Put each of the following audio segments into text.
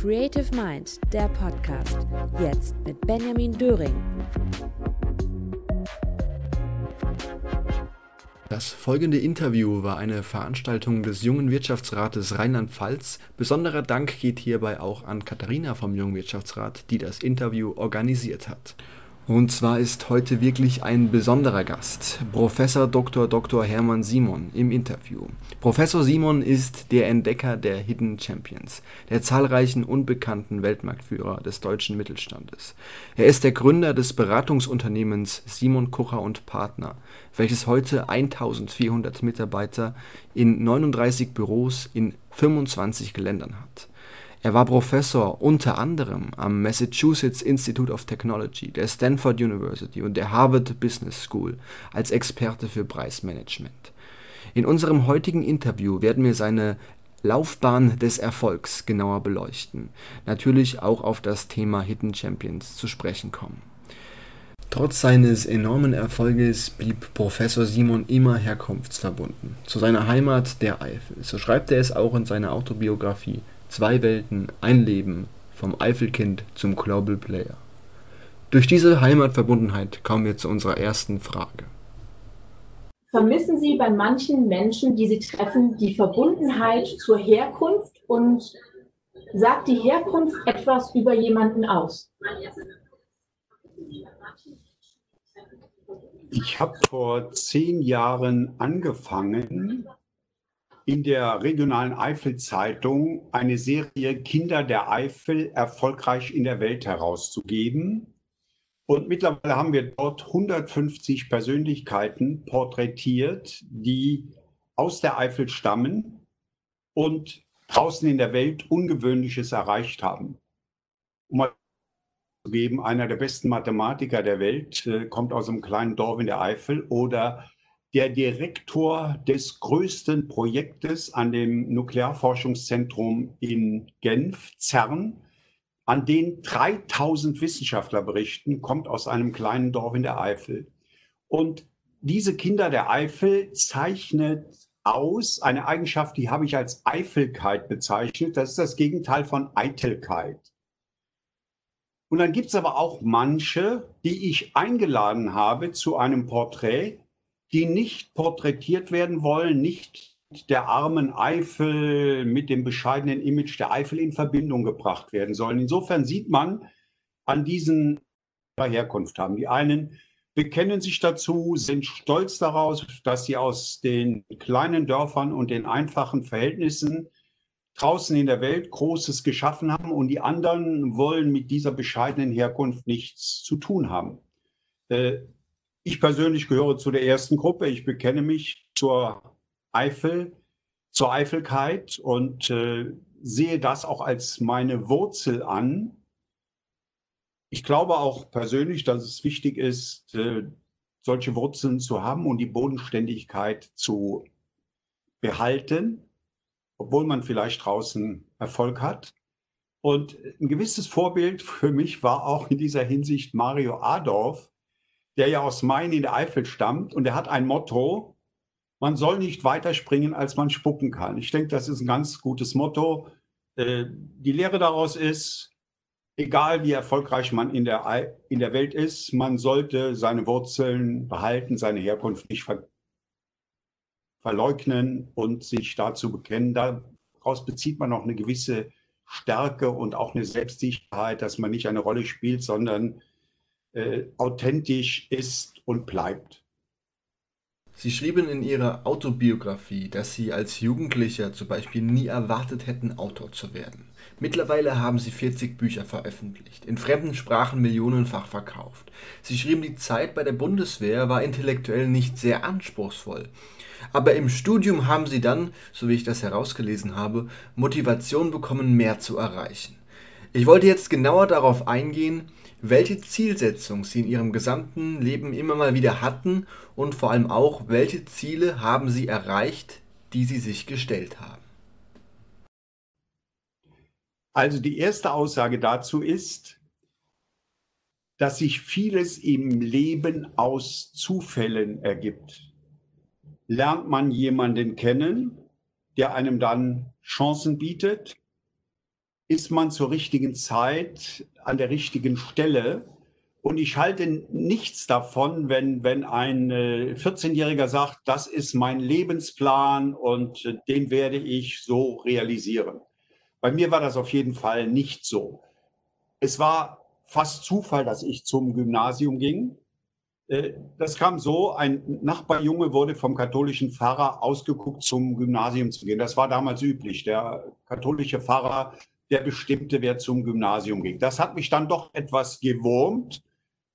Creative Mind, der Podcast. Jetzt mit Benjamin Döring. Das folgende Interview war eine Veranstaltung des Jungen Wirtschaftsrates Rheinland-Pfalz. Besonderer Dank geht hierbei auch an Katharina vom Jungen Wirtschaftsrat, die das Interview organisiert hat. Und zwar ist heute wirklich ein besonderer Gast, Professor Dr. Dr. Hermann Simon im Interview. Professor Simon ist der Entdecker der Hidden Champions, der zahlreichen unbekannten Weltmarktführer des deutschen Mittelstandes. Er ist der Gründer des Beratungsunternehmens Simon Kucher und Partner, welches heute 1400 Mitarbeiter in 39 Büros in 25 Ländern hat. Er war Professor unter anderem am Massachusetts Institute of Technology, der Stanford University und der Harvard Business School als Experte für Preismanagement. In unserem heutigen Interview werden wir seine Laufbahn des Erfolgs genauer beleuchten, natürlich auch auf das Thema Hidden Champions zu sprechen kommen. Trotz seines enormen Erfolges blieb Professor Simon immer herkunftsverbunden, zu seiner Heimat der Eifel. So schreibt er es auch in seiner Autobiografie Zwei Welten, ein Leben, vom Eifelkind zum Global Player. Durch diese Heimatverbundenheit kommen wir zu unserer ersten Frage. Vermissen Sie bei manchen Menschen, die Sie treffen, die Verbundenheit zur Herkunft und sagt die Herkunft etwas über jemanden aus? Ich habe vor zehn Jahren angefangen, in der regionalen Eifel-Zeitung eine Serie Kinder der Eifel erfolgreich in der Welt herauszugeben. Und mittlerweile haben wir dort 150 Persönlichkeiten porträtiert, die aus der Eifel stammen und draußen in der Welt Ungewöhnliches erreicht haben. Um mal zu geben, einer der besten Mathematiker der Welt äh, kommt aus einem kleinen Dorf in der Eifel oder der Direktor des größten Projektes an dem Nuklearforschungszentrum in Genf, CERN, an den 3000 Wissenschaftler berichten, kommt aus einem kleinen Dorf in der Eifel. Und diese Kinder der Eifel zeichnet aus eine Eigenschaft, die habe ich als Eifelkeit bezeichnet. Das ist das Gegenteil von Eitelkeit. Und dann gibt es aber auch manche, die ich eingeladen habe zu einem Porträt, die nicht porträtiert werden wollen, nicht der armen Eifel mit dem bescheidenen Image der Eifel in Verbindung gebracht werden sollen. Insofern sieht man an diesen Herkunft haben. Die einen bekennen sich dazu, sind stolz daraus, dass sie aus den kleinen Dörfern und den einfachen Verhältnissen draußen in der Welt Großes geschaffen haben und die anderen wollen mit dieser bescheidenen Herkunft nichts zu tun haben. Äh, ich persönlich gehöre zu der ersten Gruppe. Ich bekenne mich zur Eifel, zur Eifelkeit und äh, sehe das auch als meine Wurzel an. Ich glaube auch persönlich, dass es wichtig ist, äh, solche Wurzeln zu haben und die Bodenständigkeit zu behalten, obwohl man vielleicht draußen Erfolg hat. Und ein gewisses Vorbild für mich war auch in dieser Hinsicht Mario Adorf, der ja aus Main in der Eifel stammt und er hat ein Motto, man soll nicht weiter springen, als man spucken kann. Ich denke, das ist ein ganz gutes Motto. Äh, die Lehre daraus ist, egal wie erfolgreich man in der, in der Welt ist, man sollte seine Wurzeln behalten, seine Herkunft nicht ver verleugnen und sich dazu bekennen. Daraus bezieht man auch eine gewisse Stärke und auch eine Selbstsicherheit, dass man nicht eine Rolle spielt, sondern äh, authentisch ist und bleibt. Sie schrieben in Ihrer Autobiografie, dass Sie als Jugendlicher zum Beispiel nie erwartet hätten, Autor zu werden. Mittlerweile haben Sie 40 Bücher veröffentlicht, in fremden Sprachen millionenfach verkauft. Sie schrieben, die Zeit bei der Bundeswehr war intellektuell nicht sehr anspruchsvoll. Aber im Studium haben Sie dann, so wie ich das herausgelesen habe, Motivation bekommen, mehr zu erreichen. Ich wollte jetzt genauer darauf eingehen, welche Zielsetzung Sie in Ihrem gesamten Leben immer mal wieder hatten und vor allem auch, welche Ziele haben Sie erreicht, die Sie sich gestellt haben. Also die erste Aussage dazu ist, dass sich vieles im Leben aus Zufällen ergibt. Lernt man jemanden kennen, der einem dann Chancen bietet, ist man zur richtigen Zeit an der richtigen Stelle. Und ich halte nichts davon, wenn, wenn ein 14-Jähriger sagt, das ist mein Lebensplan und den werde ich so realisieren. Bei mir war das auf jeden Fall nicht so. Es war fast Zufall, dass ich zum Gymnasium ging. Äh, das kam so, ein Nachbarjunge wurde vom katholischen Pfarrer ausgeguckt, zum Gymnasium zu gehen. Das war damals üblich. Der katholische Pfarrer, der bestimmte, wer zum Gymnasium ging. Das hat mich dann doch etwas gewurmt.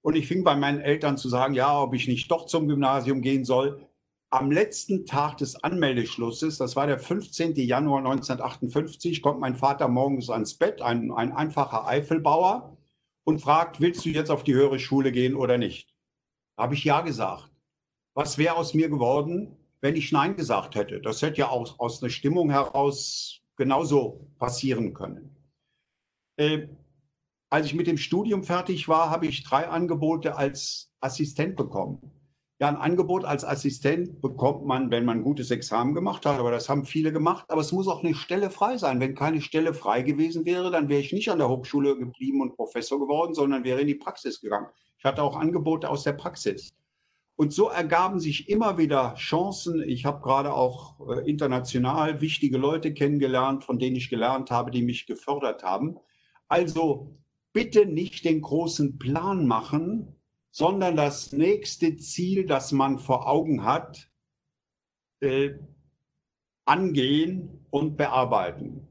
Und ich fing bei meinen Eltern zu sagen, ja, ob ich nicht doch zum Gymnasium gehen soll. Am letzten Tag des Anmeldeschlusses, das war der 15. Januar 1958, kommt mein Vater morgens ans Bett, ein, ein einfacher Eifelbauer, und fragt, willst du jetzt auf die höhere Schule gehen oder nicht? habe ich ja gesagt. Was wäre aus mir geworden, wenn ich Nein gesagt hätte? Das hätte ja auch aus einer Stimmung heraus genauso passieren können. Äh, als ich mit dem Studium fertig war, habe ich drei Angebote als Assistent bekommen. Ja, ein Angebot als Assistent bekommt man, wenn man ein gutes Examen gemacht hat, aber das haben viele gemacht. Aber es muss auch eine Stelle frei sein. Wenn keine Stelle frei gewesen wäre, dann wäre ich nicht an der Hochschule geblieben und Professor geworden, sondern wäre in die Praxis gegangen. Ich hatte auch Angebote aus der Praxis. Und so ergaben sich immer wieder Chancen. Ich habe gerade auch äh, international wichtige Leute kennengelernt, von denen ich gelernt habe, die mich gefördert haben. Also bitte nicht den großen Plan machen, sondern das nächste Ziel, das man vor Augen hat, äh, angehen und bearbeiten.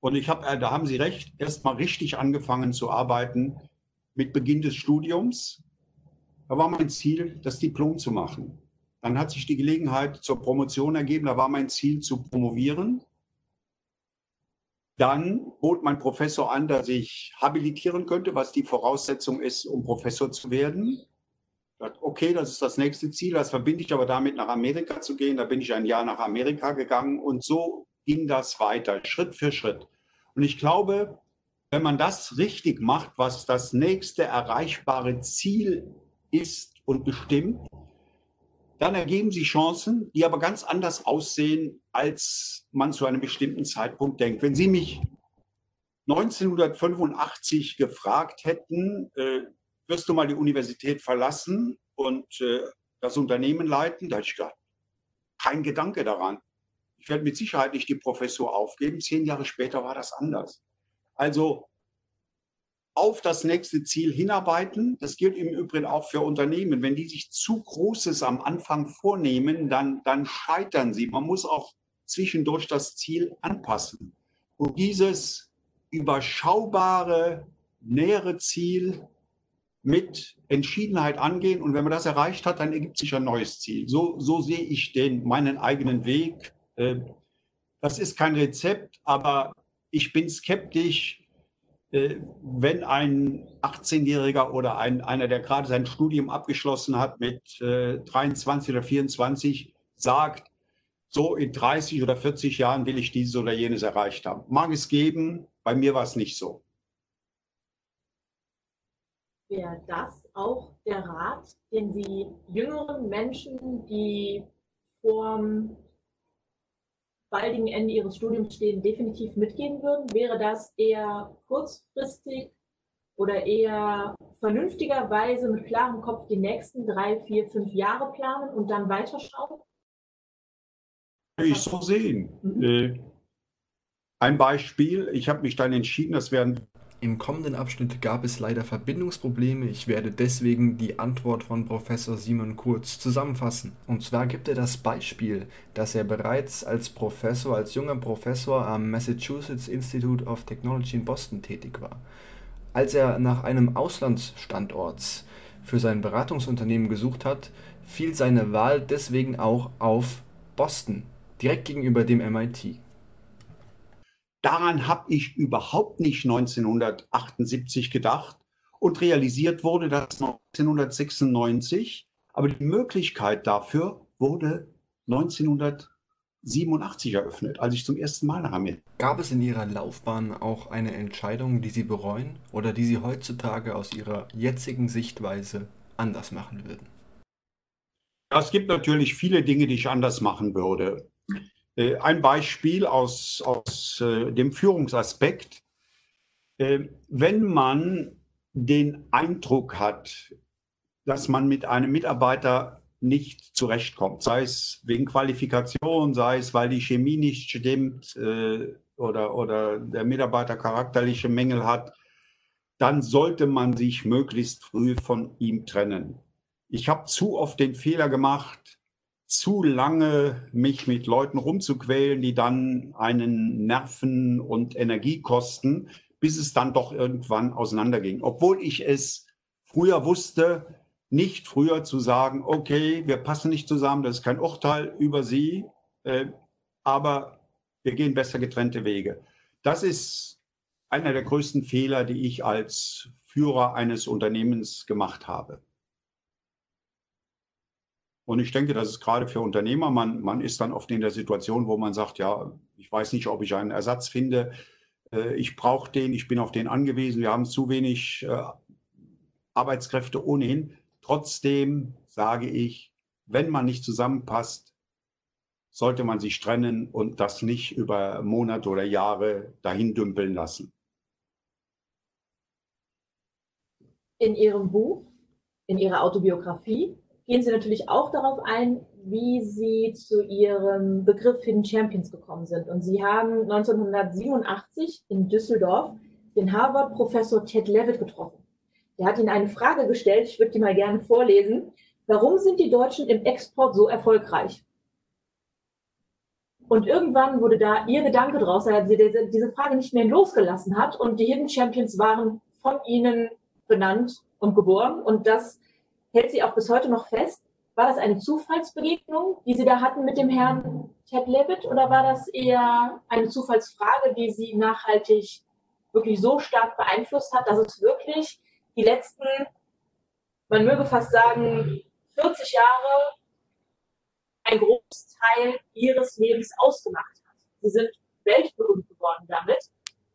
Und ich habe, äh, da haben Sie recht, erst mal richtig angefangen zu arbeiten mit Beginn des Studiums. Da war mein Ziel, das Diplom zu machen. Dann hat sich die Gelegenheit zur Promotion ergeben. Da war mein Ziel zu promovieren. Dann bot mein Professor an, dass ich habilitieren könnte, was die Voraussetzung ist, um Professor zu werden. Okay, das ist das nächste Ziel. Das verbinde ich aber damit, nach Amerika zu gehen. Da bin ich ein Jahr nach Amerika gegangen und so ging das weiter, Schritt für Schritt. Und ich glaube, wenn man das richtig macht, was das nächste erreichbare Ziel ist und bestimmt, dann ergeben sich Chancen, die aber ganz anders aussehen, als man zu einem bestimmten Zeitpunkt denkt. Wenn Sie mich 1985 gefragt hätten, äh, wirst du mal die Universität verlassen und äh, das Unternehmen leiten, da hätte ich gedacht, kein Gedanke daran. Ich werde mit Sicherheit nicht die Professur aufgeben. Zehn Jahre später war das anders. Also auf das nächste Ziel hinarbeiten. Das gilt im Übrigen auch für Unternehmen. Wenn die sich zu Großes am Anfang vornehmen, dann, dann scheitern sie. Man muss auch zwischendurch das Ziel anpassen. Und dieses überschaubare, nähere Ziel mit Entschiedenheit angehen. Und wenn man das erreicht hat, dann ergibt sich ein neues Ziel. So, so sehe ich den, meinen eigenen Weg. Äh, das ist kein Rezept, aber ich bin skeptisch, wenn ein 18-Jähriger oder ein, einer, der gerade sein Studium abgeschlossen hat mit 23 äh, oder 24, sagt, so in 30 oder 40 Jahren will ich dieses oder jenes erreicht haben. Mag es geben, bei mir war es nicht so. Wäre das auch der Rat, den Sie jüngeren Menschen, die vorm baldigen Ende ihres Studiums stehen, definitiv mitgeben würden? Wäre das eher kurzfristig oder eher vernünftigerweise mit klarem Kopf die nächsten drei, vier, fünf Jahre planen und dann weiterschauen? Ich so sehen. Mhm. Äh, ein Beispiel, ich habe mich dann entschieden, das wären im kommenden Abschnitt gab es leider Verbindungsprobleme, ich werde deswegen die Antwort von Professor Simon Kurz zusammenfassen. Und zwar gibt er das Beispiel, dass er bereits als Professor, als junger Professor am Massachusetts Institute of Technology in Boston tätig war. Als er nach einem Auslandsstandort für sein Beratungsunternehmen gesucht hat, fiel seine Wahl deswegen auch auf Boston, direkt gegenüber dem MIT. Daran habe ich überhaupt nicht 1978 gedacht und realisiert wurde das 1996. Aber die Möglichkeit dafür wurde 1987 eröffnet, als ich zum ersten Mal nach Amerika. Gab es in Ihrer Laufbahn auch eine Entscheidung, die Sie bereuen oder die Sie heutzutage aus Ihrer jetzigen Sichtweise anders machen würden? Es gibt natürlich viele Dinge, die ich anders machen würde. Äh, ein Beispiel aus, aus äh, dem Führungsaspekt. äh, wenn man den Eindruck hat, dass man mit einem Mitarbeiter nicht zurechtkommt, sei es wegen Qualifikation, sei es, weil die Chemie nicht stimmt oder, oder der Mitarbeiter charakterliche Mängel hat, dann sollte man sich möglichst früh von ihm trennen. Ich habe zu oft den Fehler gemacht, zu lange mich mit Leuten rumzuquälen, die dann einen Nerven und Energie kosten, bis es dann doch irgendwann auseinanderging. Obwohl ich es früher wusste, nicht früher zu sagen, okay, wir passen nicht zusammen, das ist kein Urteil über Sie, äh, aber wir gehen besser getrennte Wege. Das ist einer der größten Fehler, die ich als Führer eines Unternehmens gemacht habe. Und ich denke, das ist gerade für Unternehmer, man, man ist dann oft in der Situation, wo man sagt, ja, ich weiß nicht, ob ich einen Ersatz finde, äh, ich brauche den, ich bin auf den angewiesen, wir haben zu wenig äh, Arbeitskräfte ohnehin. Trotzdem sage ich, wenn man nicht zusammenpasst, sollte man sich trennen und das nicht über Monate oder Jahre dahin dümpeln lassen. In Ihrem Buch, in Ihrer Autobiografie, gehen Sie natürlich auch darauf ein, wie Sie zu Ihrem Begriff Hidden Champions gekommen sind. Und Sie haben 1987 in Düsseldorf den Harvard-Professor Ted Levitt getroffen. Der hat Ihnen eine Frage gestellt, ich würde die mal gerne vorlesen. Warum sind die Deutschen im Export so erfolgreich? Und irgendwann wurde da Ihr Gedanke draus, dass sie diese Frage nicht mehr losgelassen hat und die Hidden Champions waren von Ihnen benannt und geboren. Und das hält sie auch bis heute noch fest. War das eine Zufallsbegegnung, die Sie da hatten mit dem Herrn Ted Levitt, oder war das eher eine Zufallsfrage, die Sie nachhaltig wirklich so stark beeinflusst hat, dass es wirklich die letzten, man möge fast sagen, 40 Jahre ein Großteil ihres Lebens ausgemacht hat. Sie sind weltberühmt geworden damit.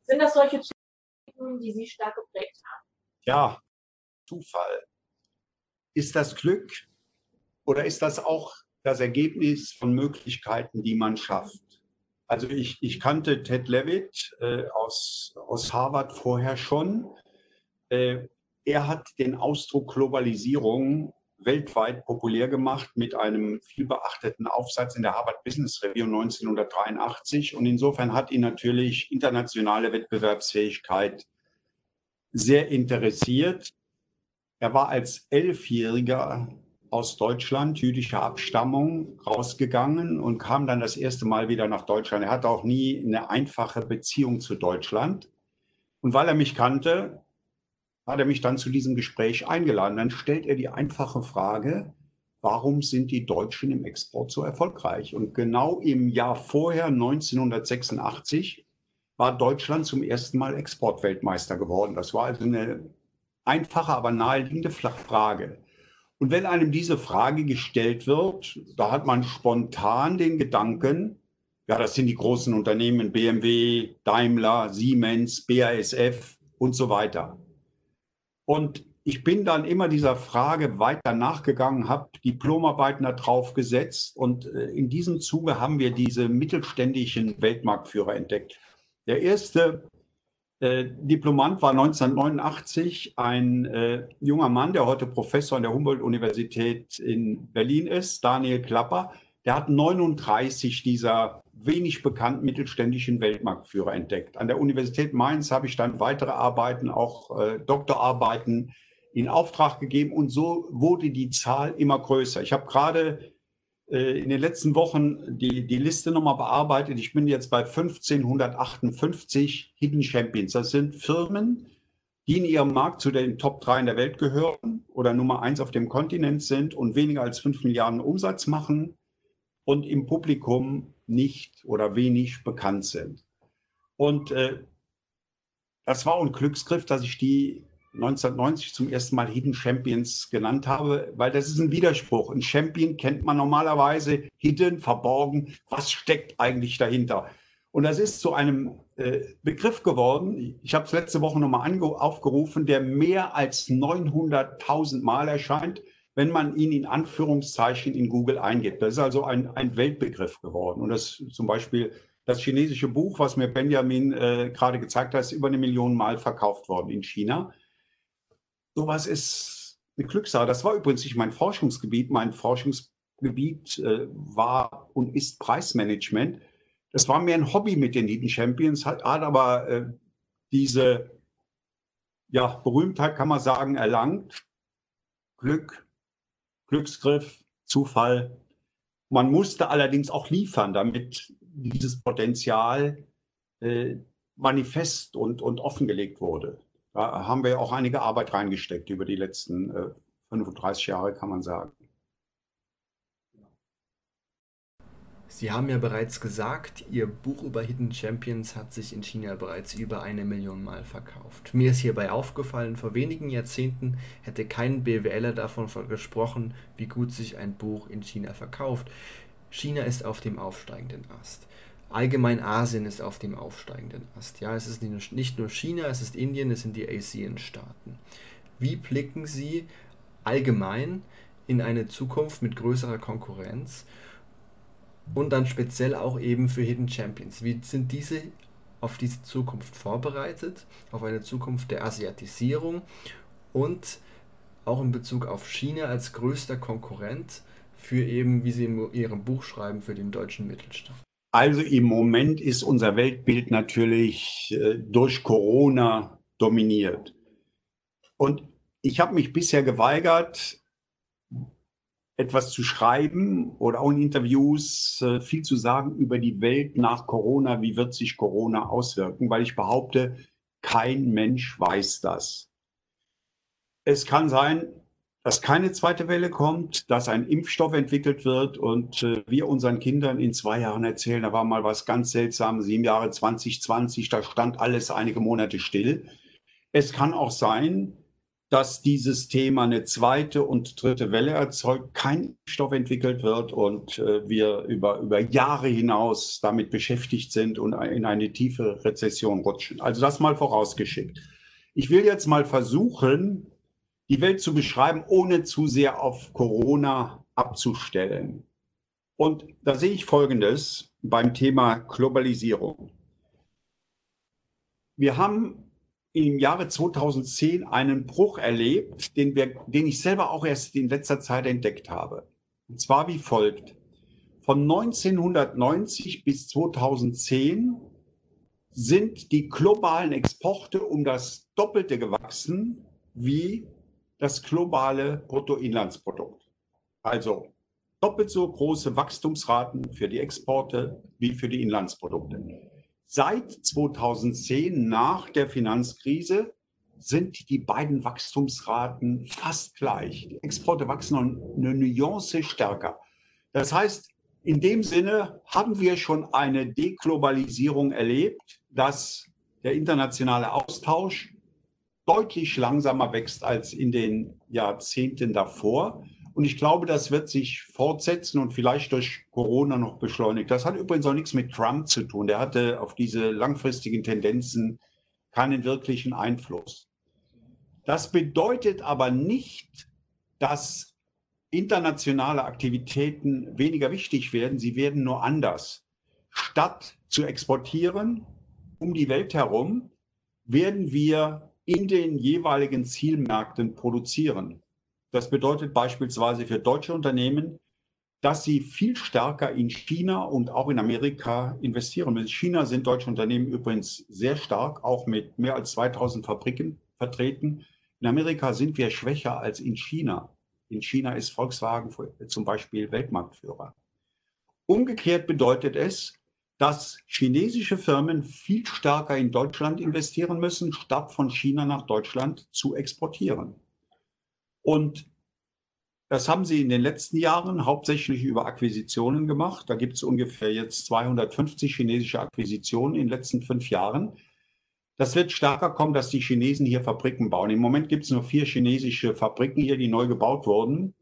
Sind das solche Zufälle, die Sie stark geprägt haben? Ja, Zufall. Ist das Glück oder ist das auch das Ergebnis von Möglichkeiten, die man schafft? Also ich, ich kannte Ted Levitt äh, aus, aus Harvard vorher schon. Äh, er hat den Ausdruck Globalisierung weltweit populär gemacht mit einem viel beachteten Aufsatz in der Harvard Business Review 1983. Und insofern hat ihn natürlich internationale Wettbewerbsfähigkeit sehr interessiert. Er war als Elfjähriger aus Deutschland, jüdischer Abstammung, rausgegangen und kam dann das erste Mal wieder nach Deutschland. Er hatte auch nie eine einfache Beziehung zu Deutschland. Und weil er mich kannte, hat er mich dann zu diesem Gespräch eingeladen. Dann stellt er die einfache Frage, warum sind die Deutschen im Export so erfolgreich? Und genau im Jahr vorher, 1986, war Deutschland zum ersten Mal Exportweltmeister geworden. Das war also eine einfache, aber naheliegende Frage. Und wenn einem diese Frage gestellt wird, da hat man spontan den Gedanken, ja, das sind die großen Unternehmen BMW, Daimler, Siemens, BASF und so weiter. Und ich bin dann immer dieser Frage weiter nachgegangen, habe Diplomarbeiten da drauf gesetzt und äh, in diesem Zuge haben wir diese mittelständischen Weltmarktführer entdeckt. Der erste äh, Diplomant war 1989 ein äh, junger Mann, der heute Professor an der Humboldt-Universität in Berlin ist, Daniel Klapper. Der hat 39 dieser wenig bekannten mittelständischen Weltmarktführer entdeckt. An der Universität Mainz habe ich dann weitere Arbeiten, auch äh, Doktorarbeiten in Auftrag gegeben und so wurde die Zahl immer größer. Ich habe gerade in den letzten Wochen die, die Liste nochmal bearbeitet. Ich bin jetzt bei 1558 Hidden Champions. Das sind Firmen, die in ihrem Markt zu den Top 3 in der Welt gehören oder Nummer 1 auf dem Kontinent sind und weniger als 5 Milliarden Umsatz machen und im Publikum nicht oder wenig bekannt sind. Und äh, das war ein Glücksgriff, dass ich die 1990 zum ersten Mal Hidden Champions genannt habe, weil das ist ein Widerspruch. Ein Champion kennt man normalerweise hidden, verborgen. Was steckt eigentlich dahinter? Und das ist zu einem äh, Begriff geworden. Ich habe es letzte Woche nochmal aufgerufen, der mehr als 900.000 Mal erscheint wenn man ihn in Anführungszeichen in Google eingibt. Das ist also ein, ein Weltbegriff geworden. Und das zum Beispiel Das chinesische Buch, was mir Benjamin äh, gerade gezeigt hat, ist über eine Million Mal verkauft worden in China. Sowas ist eine Glückssache. Das war übrigens nicht mein Forschungsgebiet. Mein Forschungsgebiet äh, war und ist Preismanagement. Das war mir ein Hobby mit den Hidden Champions, hat, hat aber äh, diese ja, Berühmtheit, kann man sagen, erlangt. Glück, Glücksgriff, Zufall. Man musste allerdings auch liefern, damit dieses Potenzial äh, manifest und, und offengelegt wurde. Da haben wir auch einige Arbeit reingesteckt über die letzten äh, 35 Jahre, kann man sagen. Sie haben ja bereits gesagt, Ihr Buch über Hidden Champions hat sich in China bereits über eine Million Mal verkauft. Mir ist hierbei aufgefallen, vor wenigen Jahrzehnten hätte kein BWLer davon gesprochen, wie gut sich ein Buch in China verkauft. China ist auf dem aufsteigenden Ast. Allgemein Asien ist auf dem aufsteigenden Ast. Ja, es ist nicht nur China, es ist Indien, es sind die ASEAN-Staaten. Wie blicken Sie allgemein in eine Zukunft mit größerer Konkurrenz? und dann speziell auch eben für Hidden Champions. Wie sind diese auf diese Zukunft vorbereitet, auf eine Zukunft der Asiatisierung und auch in Bezug auf China als größter Konkurrent für eben, wie Sie in Ihrem Buch schreiben, für den deutschen Mittelstand? Also im Moment ist unser Weltbild natürlich äh, durch Corona dominiert. Und ich habe mich bisher geweigert, etwas zu schreiben oder auch in Interviews äh, viel zu sagen über die Welt nach Corona, wie wird sich Corona auswirken, weil ich behaupte, kein Mensch weiß das. Es kann sein, dass keine zweite Welle kommt, dass ein Impfstoff entwickelt wird und äh, wir unseren Kindern in zwei Jahren erzählen, da war mal was ganz Seltsames, sieben Jahre 2020, da stand alles einige Monate still. Es kann auch sein, dass dieses Thema eine zweite und dritte Welle erzeugt, kein Stoff entwickelt wird und äh, wir über, über Jahre hinaus damit beschäftigt sind und in eine tiefe Rezession rutschen. Also das mal vorausgeschickt. Ich will jetzt mal versuchen, die Welt zu beschreiben, ohne zu sehr auf Corona abzustellen. Und da sehe ich Folgendes beim Thema Globalisierung. Wir haben im Jahre 2010 einen Bruch erlebt, den, wir, den ich selber auch erst in letzter Zeit entdeckt habe. Und zwar wie folgt. Von 1990 bis 2010 sind die globalen Exporte um das Doppelte gewachsen wie das globale Bruttoinlandsprodukt. Also doppelt so große Wachstumsraten für die Exporte wie für die Inlandsprodukte. Seit 2010, nach der Finanzkrise, sind die beiden Wachstumsraten fast gleich. Die Exporte wachsen eine Nuance stärker. Das heißt, in dem Sinne haben wir schon eine Deglobalisierung erlebt, dass der internationale Austausch deutlich langsamer wächst als in den Jahrzehnten davor. Und ich glaube, das wird sich fortsetzen und vielleicht durch Corona noch beschleunigt. Das hat übrigens auch nichts mit Trump zu tun. Der hatte auf diese langfristigen Tendenzen keinen wirklichen Einfluss. Das bedeutet aber nicht, dass internationale Aktivitäten weniger wichtig werden. Sie werden nur anders. Statt zu exportieren um die Welt herum, werden wir in den jeweiligen Zielmärkten produzieren. Das bedeutet beispielsweise für deutsche Unternehmen, dass sie viel stärker in China und auch in Amerika investieren. In China sind deutsche Unternehmen übrigens sehr stark, auch mit mehr als 2000 Fabriken vertreten. In Amerika sind wir schwächer als in China. In China ist Volkswagen zum Beispiel Weltmarktführer. Umgekehrt bedeutet es, dass chinesische Firmen viel stärker in Deutschland investieren müssen, statt von China nach Deutschland zu exportieren. Und das haben sie in den letzten Jahren hauptsächlich über Akquisitionen gemacht. Da gibt es ungefähr jetzt 250 chinesische Akquisitionen in den letzten fünf Jahren. Das wird stärker kommen, dass die Chinesen hier Fabriken bauen. Im Moment gibt es nur vier chinesische Fabriken hier, die neu gebaut wurden.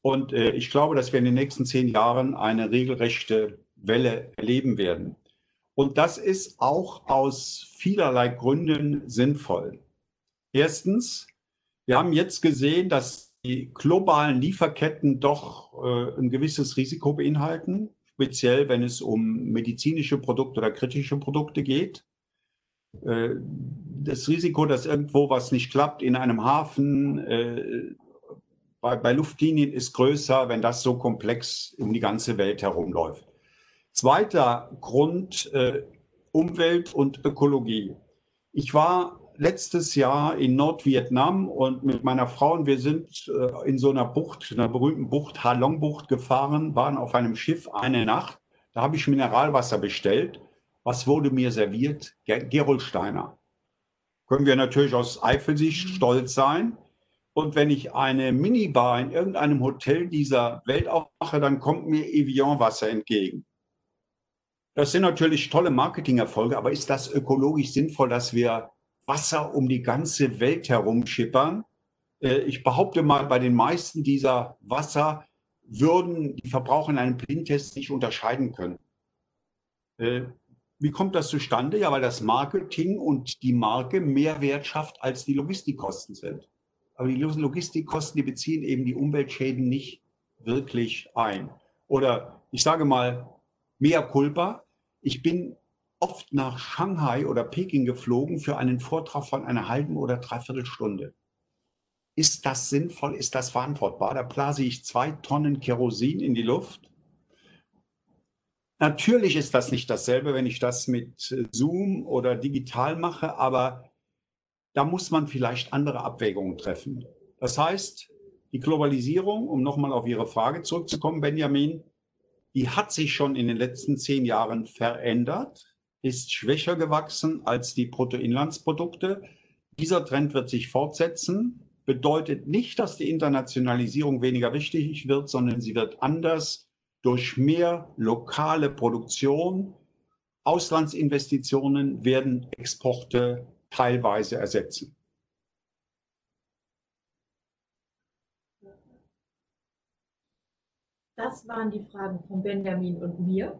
Und äh, ich glaube, dass wir in den nächsten zehn Jahren eine regelrechte Welle erleben werden. Und das ist auch aus vielerlei Gründen sinnvoll. Erstens, wir haben jetzt gesehen, dass die globalen Lieferketten doch äh, ein gewisses Risiko beinhalten. speziell wenn es um medizinische Produkte oder kritische Produkte geht. Äh, das Risiko, dass irgendwo was nicht klappt in einem Hafen, äh, bei, bei Luftlinien ist größer, wenn das so komplex um die ganze Welt herumläuft. Zweiter Grund, äh, Umwelt und Ökologie. Ich war letztes Jahr in Nordvietnam und mit meiner Frau und wir sind äh, in so einer Bucht, einer berühmten Bucht, Halong Bucht gefahren, waren auf einem Schiff eine Nacht. Da habe ich Mineralwasser bestellt. Was wurde mir serviert? Gerolsteiner. Können wir natürlich aus Eifelsicht stolz sein. Und wenn ich eine Minibar in irgendeinem Hotel dieser Welt aufmache, dann kommt mir Evian-Wasser entgegen. Das sind natürlich tolle Marketingerfolge, aber ist das ökologisch sinnvoll, dass wir Wasser um die ganze Welt herum schippern. Äh, ich behaupte mal, bei den meisten dieser Wasser würden die Verbraucher in einem Blindtest nicht unterscheiden können. Äh, wie kommt das zustande? Ja, weil das Marketing und die Marke mehr Wert schafft, als die Logistikkosten sind. Aber die Logistikkosten, die beziehen eben die Umweltschäden nicht wirklich ein. Oder ich sage mal, mehr Culpa. Ich bin oft nach Shanghai oder Peking geflogen für einen Vortrag von einer halben oder dreiviertel Stunde. Ist das sinnvoll? Ist das verantwortbar? Da blase ich zwei Tonnen Kerosin in die Luft. Natürlich ist das nicht dasselbe, wenn ich das mit Zoom oder digital mache, aber da muss man vielleicht andere Abwägungen treffen. Das heißt, die Globalisierung, um nochmal auf Ihre Frage zurückzukommen, Benjamin, die hat sich schon in den letzten zehn Jahren verändert ist schwächer gewachsen als die Bruttoinlandsprodukte. Dieser Trend wird sich fortsetzen, bedeutet nicht, dass die Internationalisierung weniger wichtig wird, sondern sie wird anders durch mehr lokale Produktion. Auslandsinvestitionen werden Exporte teilweise ersetzen. Das waren die Fragen von Benjamin und mir.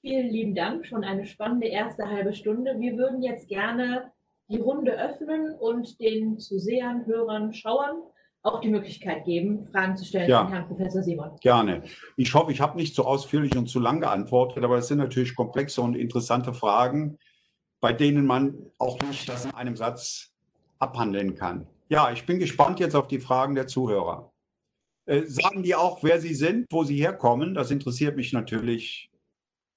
Vielen lieben Dank, schon eine spannende erste halbe Stunde. Wir würden jetzt gerne die Runde öffnen und den Zusehern, Hörern, Schauern auch die Möglichkeit geben, Fragen zu stellen ja, an Herrn Professor Simon. Gerne. Ich hoffe, ich habe nicht zu ausführlich und zu lang geantwortet, aber es sind natürlich komplexe und interessante Fragen, bei denen man auch nicht das in einem Satz abhandeln kann. Ja, ich bin gespannt jetzt auf die Fragen der Zuhörer. Äh, sagen die auch, wer sie sind, wo sie herkommen? Das interessiert mich natürlich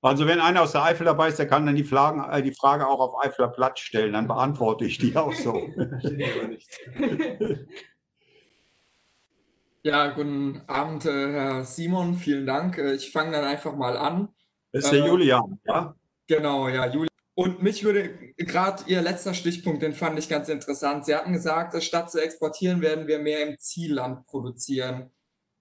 also wenn einer aus der Eifel dabei ist, der kann dann die, Fragen, äh, die Frage auch auf Eifler Platz stellen, dann beantworte ich die auch so. ja, guten Abend, äh, Herr Simon, vielen Dank. Äh, ich fange dann einfach mal an. Das ist der äh, Julian, ja? Genau, ja, Julian. Und mich würde gerade Ihr letzter Stichpunkt, den fand ich ganz interessant. Sie hatten gesagt, statt zu exportieren, werden wir mehr im Zielland produzieren.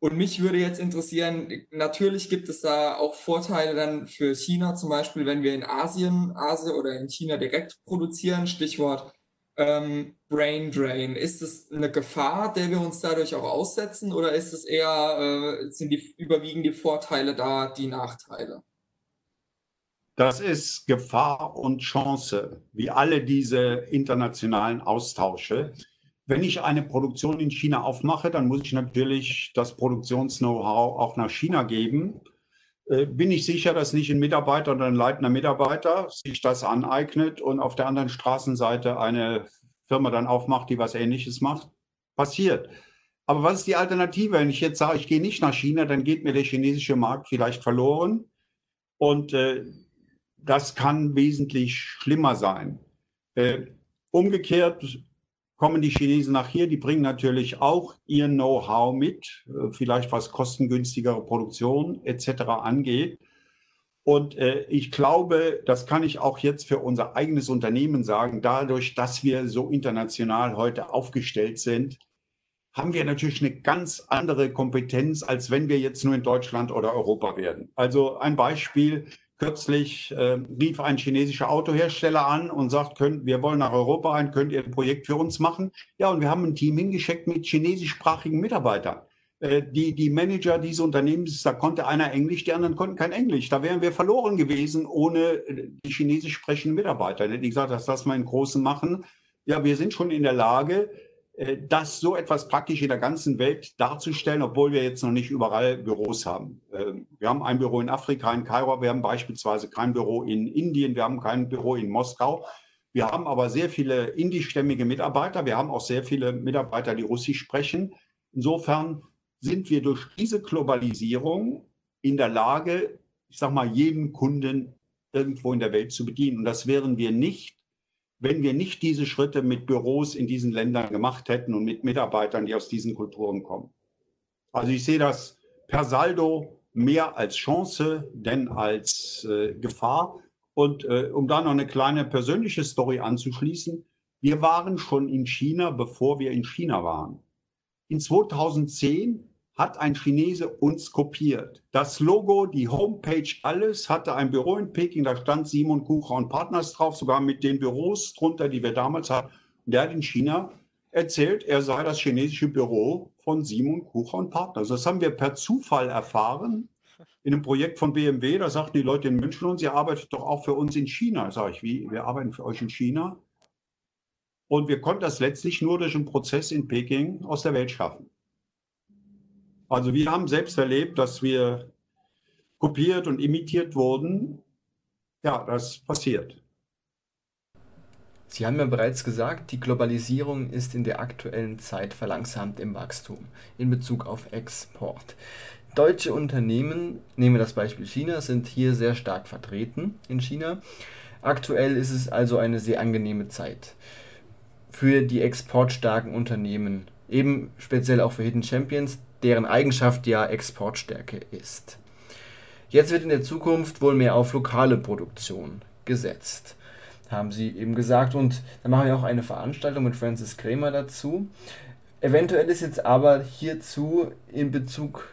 Und mich würde jetzt interessieren, natürlich gibt es da auch Vorteile dann für China, zum Beispiel, wenn wir in Asien, Asien oder in China direkt produzieren, Stichwort ähm, Brain Drain. Ist es eine Gefahr, der wir uns dadurch auch aussetzen, oder ist es eher, äh, sind die überwiegend die Vorteile da, die Nachteile? Das ist Gefahr und Chance, wie alle diese internationalen Austausche. Wenn ich eine Produktion in China aufmache, dann muss ich natürlich das Produktions-Know-how auch nach China geben. Äh, bin ich sicher, dass nicht ein Mitarbeiter oder ein leitender Mitarbeiter sich das aneignet und auf der anderen Straßenseite eine Firma dann aufmacht, die was Ähnliches macht? Passiert. Aber was ist die Alternative? Wenn ich jetzt sage, ich gehe nicht nach China, dann geht mir der chinesische Markt vielleicht verloren. Und äh, das kann wesentlich schlimmer sein. Äh, umgekehrt kommen die Chinesen nach hier, die bringen natürlich auch ihr Know-how mit, äh, vielleicht was kostengünstigere Produktion etc. angeht. Und äh, ich glaube, das kann ich auch jetzt für unser eigenes Unternehmen sagen, dadurch, dass wir so international heute aufgestellt sind, haben wir natürlich eine ganz andere Kompetenz, als wenn wir jetzt nur in Deutschland oder Europa werden. Also ein Beispiel, Kürzlich äh, rief ein chinesischer Autohersteller an und sagt, könnt, wir wollen nach Europa ein, könnt ihr ein Projekt für uns machen? Ja, und wir haben ein Team hingeschickt mit chinesischsprachigen Mitarbeitern. Äh, die, die Manager dieses Unternehmens, da konnte einer Englisch, die anderen konnten kein Englisch. Da wären wir verloren gewesen ohne äh, die chinesisch sprechenden Mitarbeiter. Die gesagt, das lassen wir in Großen machen. Ja, wir sind schon in der Lage, das so etwas praktisch in der ganzen Welt darzustellen, obwohl wir jetzt noch nicht überall Büros haben. Ähm, wir haben ein Büro in Afrika, in Kairo, wir haben beispielsweise kein Büro in Indien, wir haben kein Büro in Moskau. Wir haben aber sehr viele indischstämmige Mitarbeiter, wir haben auch sehr viele Mitarbeiter, die Russisch sprechen. Insofern sind wir durch diese Globalisierung in der Lage, ich sage mal, jeden Kunden irgendwo in der Welt zu bedienen. Und das wären wir nicht, wenn wir nicht diese Schritte mit Büros in diesen Ländern gemacht hätten und mit Mitarbeitern, die aus diesen Kulturen kommen. Also ich sehe das per Saldo mehr als Chance, denn als äh, Gefahr. Und äh, um da noch eine kleine persönliche Story anzuschließen, wir waren schon in China, bevor wir in China waren. In 2010 hat ein Chinese uns kopiert. Das Logo, die Homepage, alles hatte ein Büro in Peking, da stand Simon Kucher und Partners drauf, sogar mit den Büros drunter, die wir damals hatten. Der hat in China erzählt, er sei das chinesische Büro von Simon Kucher und Partners. Das haben wir per Zufall erfahren in einem Projekt von BMW. Da sagten die Leute in München uns, ihr arbeitet doch auch für uns in China. Sag ich, wie? Wir arbeiten für euch in China. Und wir konnten das letztlich nur durch einen Prozess in Peking aus der Welt schaffen. Also wir haben selbst erlebt, dass wir kopiert und imitiert wurden. Ja, das passiert. Sie haben ja bereits gesagt, die Globalisierung ist in der aktuellen Zeit verlangsamt im Wachstum in Bezug auf Export. Deutsche Unternehmen, nehmen wir das Beispiel China, sind hier sehr stark vertreten in China. Aktuell ist es also eine sehr angenehme Zeit für die exportstarken Unternehmen, eben speziell auch für Hidden Champions, deren Eigenschaft ja Exportstärke ist. Jetzt wird in der Zukunft wohl mehr auf lokale Produktion gesetzt, haben sie eben gesagt. Und dann machen wir auch eine Veranstaltung mit Francis Kramer dazu. Eventuell ist jetzt aber hierzu in Bezug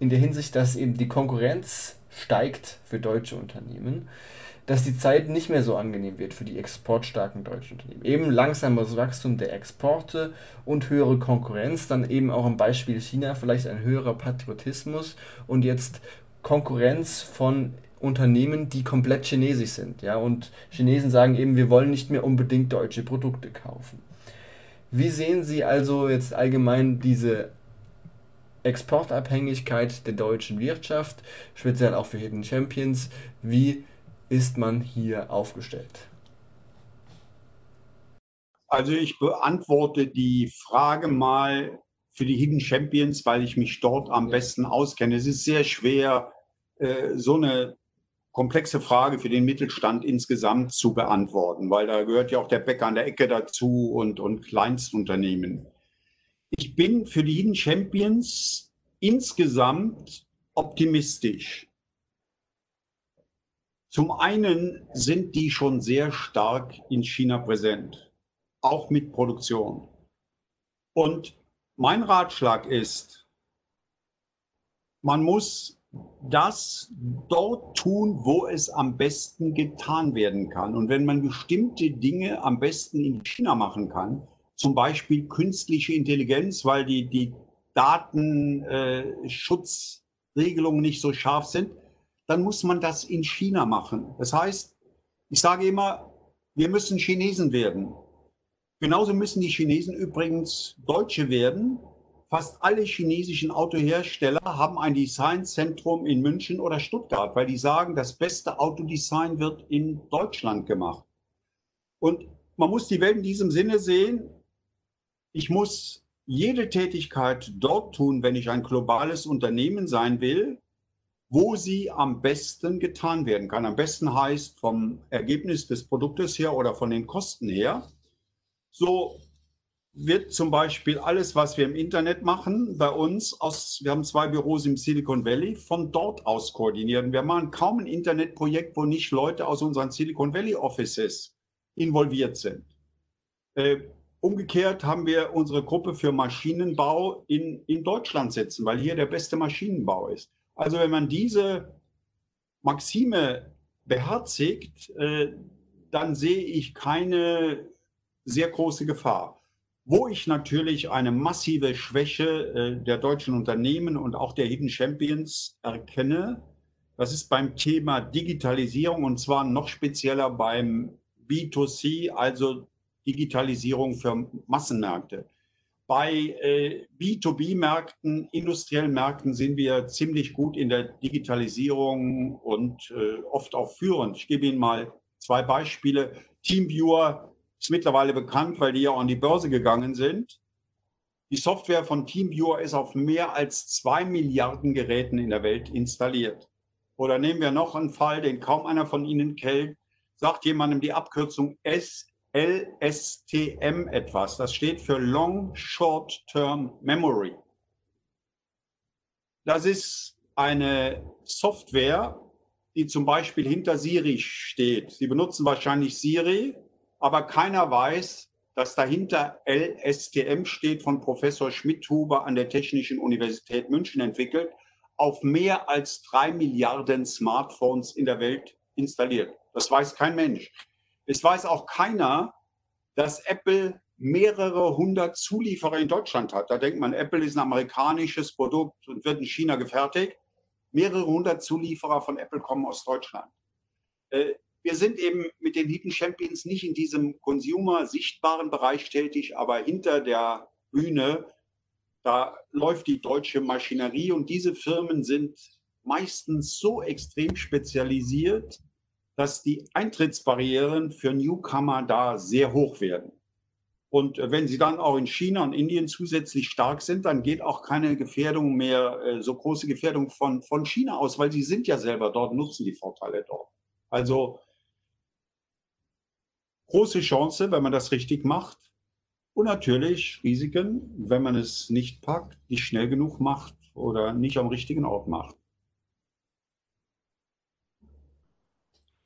in der Hinsicht, dass eben die Konkurrenz steigt für deutsche Unternehmen, dass die Zeit nicht mehr so angenehm wird für die exportstarken deutschen Unternehmen. Eben langsameres Wachstum der Exporte und höhere Konkurrenz, dann eben auch im Beispiel China vielleicht ein höherer Patriotismus und jetzt Konkurrenz von Unternehmen, die komplett chinesisch sind. Ja? Und Chinesen sagen eben, wir wollen nicht mehr unbedingt deutsche Produkte kaufen. Wie sehen Sie also jetzt allgemein diese Exportabhängigkeit der deutschen Wirtschaft, speziell auch für Hidden Champions? Wie ist man hier aufgestellt? Also ich beantworte die Frage mal für die Hidden Champions, weil ich mich dort am besten auskenne. Es ist sehr schwer, äh, so eine komplexe Frage für den Mittelstand insgesamt zu beantworten, weil da gehört ja auch der Bäcker an der Ecke dazu und, und Kleinstunternehmen. Ich bin für die Hidden Champions insgesamt optimistisch. Zum einen sind die schon sehr stark in China präsent, auch mit Produktion. Und mein Ratschlag ist, man muss das dort tun, wo es am besten getan werden kann. Und wenn man bestimmte Dinge am besten in China machen kann, zum Beispiel künstliche Intelligenz, weil die, die Datenschutzregelungen nicht so scharf sind, dann muss man das in China machen. Das heißt, ich sage immer, wir müssen Chinesen werden. Genauso müssen die Chinesen übrigens Deutsche werden. Fast alle chinesischen Autohersteller haben ein Designzentrum in München oder Stuttgart, weil die sagen, das beste Autodesign wird in Deutschland gemacht. Und man muss die Welt in diesem Sinne sehen. Ich muss jede Tätigkeit dort tun, wenn ich ein globales Unternehmen sein will, wo sie am besten getan werden kann. Am besten heißt vom Ergebnis des Produktes her oder von den Kosten her. So wird zum Beispiel alles, was wir im Internet machen, bei uns aus, wir haben zwei Büros im Silicon Valley, von dort aus koordinieren. Wir machen kaum ein Internetprojekt, wo nicht Leute aus unseren Silicon Valley Offices involviert sind. Äh, umgekehrt haben wir unsere Gruppe für Maschinenbau in, in Deutschland sitzen, weil hier der beste Maschinenbau ist. Also wenn man diese Maxime beherzigt, äh, dann sehe ich keine sehr große Gefahr. Wo ich natürlich eine massive Schwäche äh, der deutschen Unternehmen und auch der Hidden Champions erkenne, das ist beim Thema Digitalisierung und zwar noch spezieller beim B2C, also Digitalisierung für Massenmärkte. Bei äh, B2B-Märkten, industriellen Märkten sind wir ziemlich gut in der Digitalisierung und äh, oft auch führend. Ich gebe Ihnen mal zwei Beispiele. Teamviewer ist mittlerweile bekannt, weil die ja an die Börse gegangen sind. Die Software von TeamViewer ist auf mehr als zwei Milliarden Geräten in der Welt installiert. Oder nehmen wir noch einen Fall, den kaum einer von Ihnen kennt. Sagt jemandem die Abkürzung SLSTM etwas. Das steht für Long Short Term Memory. Das ist eine Software, die zum Beispiel hinter Siri steht. Sie benutzen wahrscheinlich Siri, aber keiner weiß, dass dahinter LSTM steht von Professor Schmidhuber an der Technischen Universität München entwickelt, auf mehr als drei Milliarden Smartphones in der Welt installiert. Das weiß kein Mensch. Es weiß auch keiner, dass Apple mehrere hundert Zulieferer in Deutschland hat. Da denkt man, Apple ist ein amerikanisches Produkt und wird in China gefertigt. Mehrere hundert Zulieferer von Apple kommen aus Deutschland. Äh, wir sind eben mit den Hidden Champions nicht in diesem Consumer-sichtbaren Bereich tätig, aber hinter der Bühne, da läuft die deutsche Maschinerie und diese Firmen sind meistens so extrem spezialisiert, dass die Eintrittsbarrieren für Newcomer da sehr hoch werden. Und wenn sie dann auch in China und Indien zusätzlich stark sind, dann geht auch keine Gefährdung mehr, äh, so große Gefährdung von, von China aus, weil sie sind ja selber dort, nutzen die Vorteile dort. Also große Chance, wenn man das richtig macht. Und natürlich Risiken, wenn man es nicht packt, nicht schnell genug macht oder nicht am richtigen Ort macht.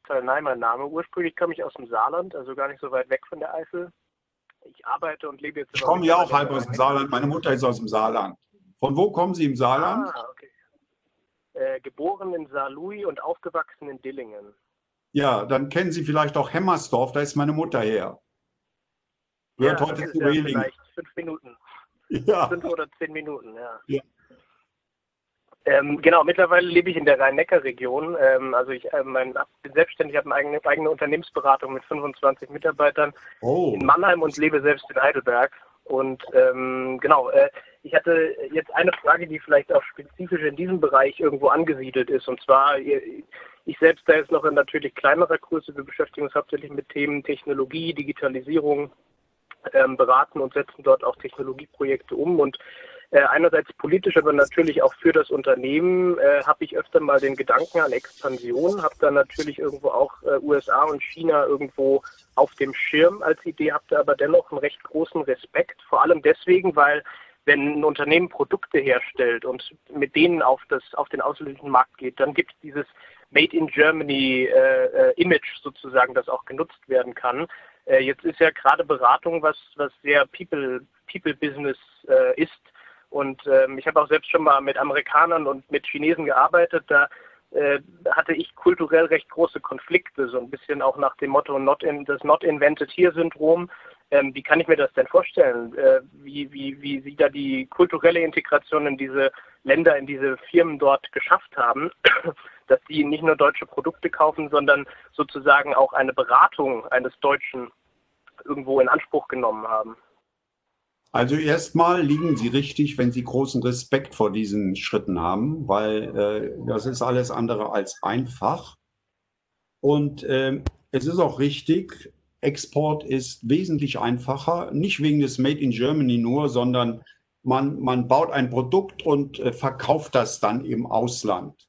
Nein, mein Name. Ursprünglich komme ich aus dem Saarland, also gar nicht so weit weg von der Eifel. Ich arbeite und lebe jetzt. Ich komme ja auch halb aus dem Saarland. Meine Mutter ist aus dem Saarland. Von wo kommen Sie im Saarland? Ah, okay. Äh, geboren in Saarlouis und aufgewachsen in Dillingen. Ja, dann kennen Sie vielleicht auch Hemmersdorf, da ist meine Mutter her. Gehört ja, heute zu ja Vielleicht fünf Minuten. Ja. Fünf oder zehn Minuten, ja. ja. Ähm, genau, mittlerweile lebe ich in der Rhein-Neckar-Region. Ähm, also ich äh, mein, bin selbstständig, habe eine eigene, eigene Unternehmensberatung mit 25 Mitarbeitern oh. in Mannheim und lebe selbst in Heidelberg. Und ähm, genau, äh, ich hatte jetzt eine Frage, die vielleicht auch spezifisch in diesem Bereich irgendwo angesiedelt ist. Und zwar, ich selbst da jetzt noch in natürlich kleinerer Größe, wir beschäftigen uns hauptsächlich mit Themen Technologie, Digitalisierung, ähm, beraten und setzen dort auch Technologieprojekte um. Und äh, einerseits politisch, aber natürlich auch für das Unternehmen äh, habe ich öfter mal den Gedanken an Expansion, habe dann natürlich irgendwo auch äh, USA und China irgendwo auf dem Schirm als Idee, habe da aber dennoch einen recht großen Respekt, vor allem deswegen, weil wenn ein Unternehmen Produkte herstellt und mit denen auf, das, auf den ausländischen Markt geht, dann gibt es dieses Made in Germany äh, äh, Image sozusagen, das auch genutzt werden kann. Äh, jetzt ist ja gerade Beratung was, was sehr People, People Business äh, ist. Und ähm, ich habe auch selbst schon mal mit Amerikanern und mit Chinesen gearbeitet. Da äh, hatte ich kulturell recht große Konflikte, so ein bisschen auch nach dem Motto not in, das Not Invented Here Syndrom. Ähm, wie kann ich mir das denn vorstellen? Äh, wie, wie, wie Sie da die kulturelle Integration in diese Länder, in diese Firmen dort geschafft haben, dass die nicht nur deutsche Produkte kaufen, sondern sozusagen auch eine Beratung eines Deutschen irgendwo in Anspruch genommen haben? Also erstmal liegen Sie richtig, wenn Sie großen Respekt vor diesen Schritten haben, weil äh, das ist alles andere als einfach. Und äh, es ist auch richtig, Export ist wesentlich einfacher, nicht wegen des Made in Germany nur, sondern man, man baut ein Produkt und äh, verkauft das dann im Ausland.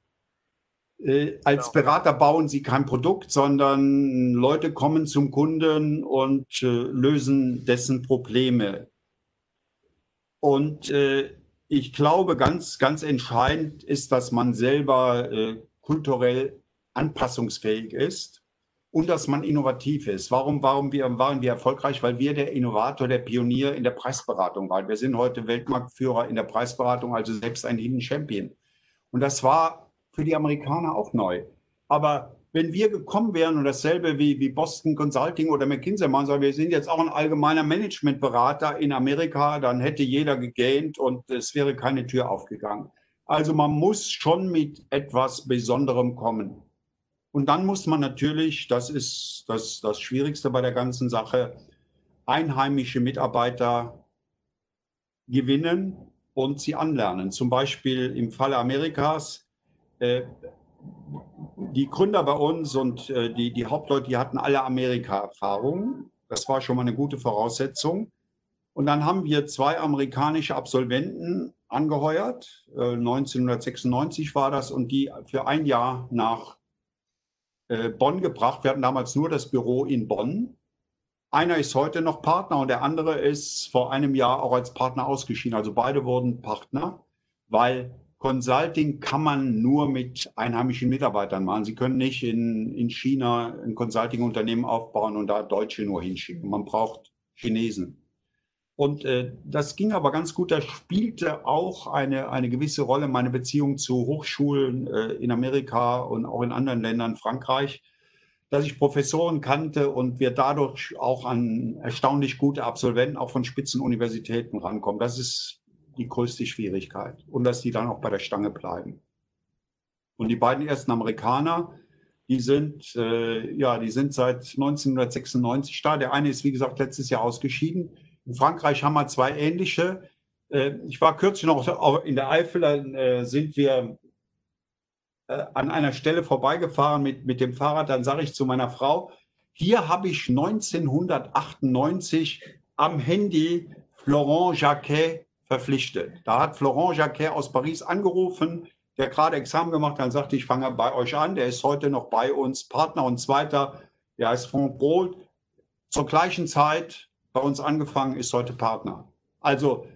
Äh, als genau. Berater bauen Sie kein Produkt, sondern Leute kommen zum Kunden und äh, lösen dessen Probleme. Und äh, ich glaube, ganz, ganz entscheidend ist, dass man selber äh, kulturell anpassungsfähig ist und dass man innovativ ist. Warum, warum wir, waren wir erfolgreich? Weil wir der Innovator, der Pionier in der Preisberatung waren. Wir sind heute Weltmarktführer in der Preisberatung, also selbst ein Hidden Champion. Und das war für die Amerikaner auch neu. Aber wenn wir gekommen wären und dasselbe wie, wie Boston Consulting oder McKinsey machen, sagen, wir sind jetzt auch ein allgemeiner Managementberater in Amerika, dann hätte jeder gegähnt und es wäre keine Tür aufgegangen. Also man muss schon mit etwas Besonderem kommen. Und dann muss man natürlich, das ist das, das Schwierigste bei der ganzen Sache, einheimische Mitarbeiter gewinnen und sie anlernen. Zum Beispiel im Falle Amerikas, äh, die Gründer bei uns und äh, die, die Hauptleute, die hatten alle Amerika-Erfahrung. Das war schon mal eine gute Voraussetzung. Und dann haben wir zwei amerikanische Absolventen angeheuert. Äh, 1996 war das und die für ein Jahr nach äh, Bonn gebracht. Wir hatten damals nur das Büro in Bonn. Einer ist heute noch Partner und der andere ist vor einem Jahr auch als Partner ausgeschieden. Also beide wurden Partner, weil Consulting kann man nur mit einheimischen Mitarbeitern machen. Sie können nicht in, in China ein Consulting-Unternehmen aufbauen und da Deutsche nur hinschicken. Man braucht Chinesen. Und äh, das ging aber ganz gut. Da spielte auch eine, eine gewisse Rolle meine Beziehung zu Hochschulen äh, in Amerika und auch in anderen Ländern, Frankreich dass ich Professoren kannte und wir dadurch auch an erstaunlich gute Absolventen auch von Spitzenuniversitäten rankommen. Das ist die größte Schwierigkeit und dass die dann auch bei der Stange bleiben. Und die beiden ersten Amerikaner, die sind, äh, ja, die sind seit 1996 da. Der eine ist, wie gesagt, letztes Jahr ausgeschieden. In Frankreich haben wir zwei ähnliche. Äh, ich war kürzlich noch in der Eifel, da äh, sind wir äh, an einer Stelle vorbeigefahren mit, mit dem Fahrrad, dann sage ich zu meiner Frau, hier habe ich 1998 am Handy Florent Jacquet verpflichtet. Da hat Florent Jacquet aus Paris angerufen, der gerade Examen gemacht hat, sagte ich, fange bei euch an, der ist heute noch bei uns, Partner und Zweiter, der heißt Franck Brot, zur gleichen Zeit bei uns angefangen, ist heute Partner. Also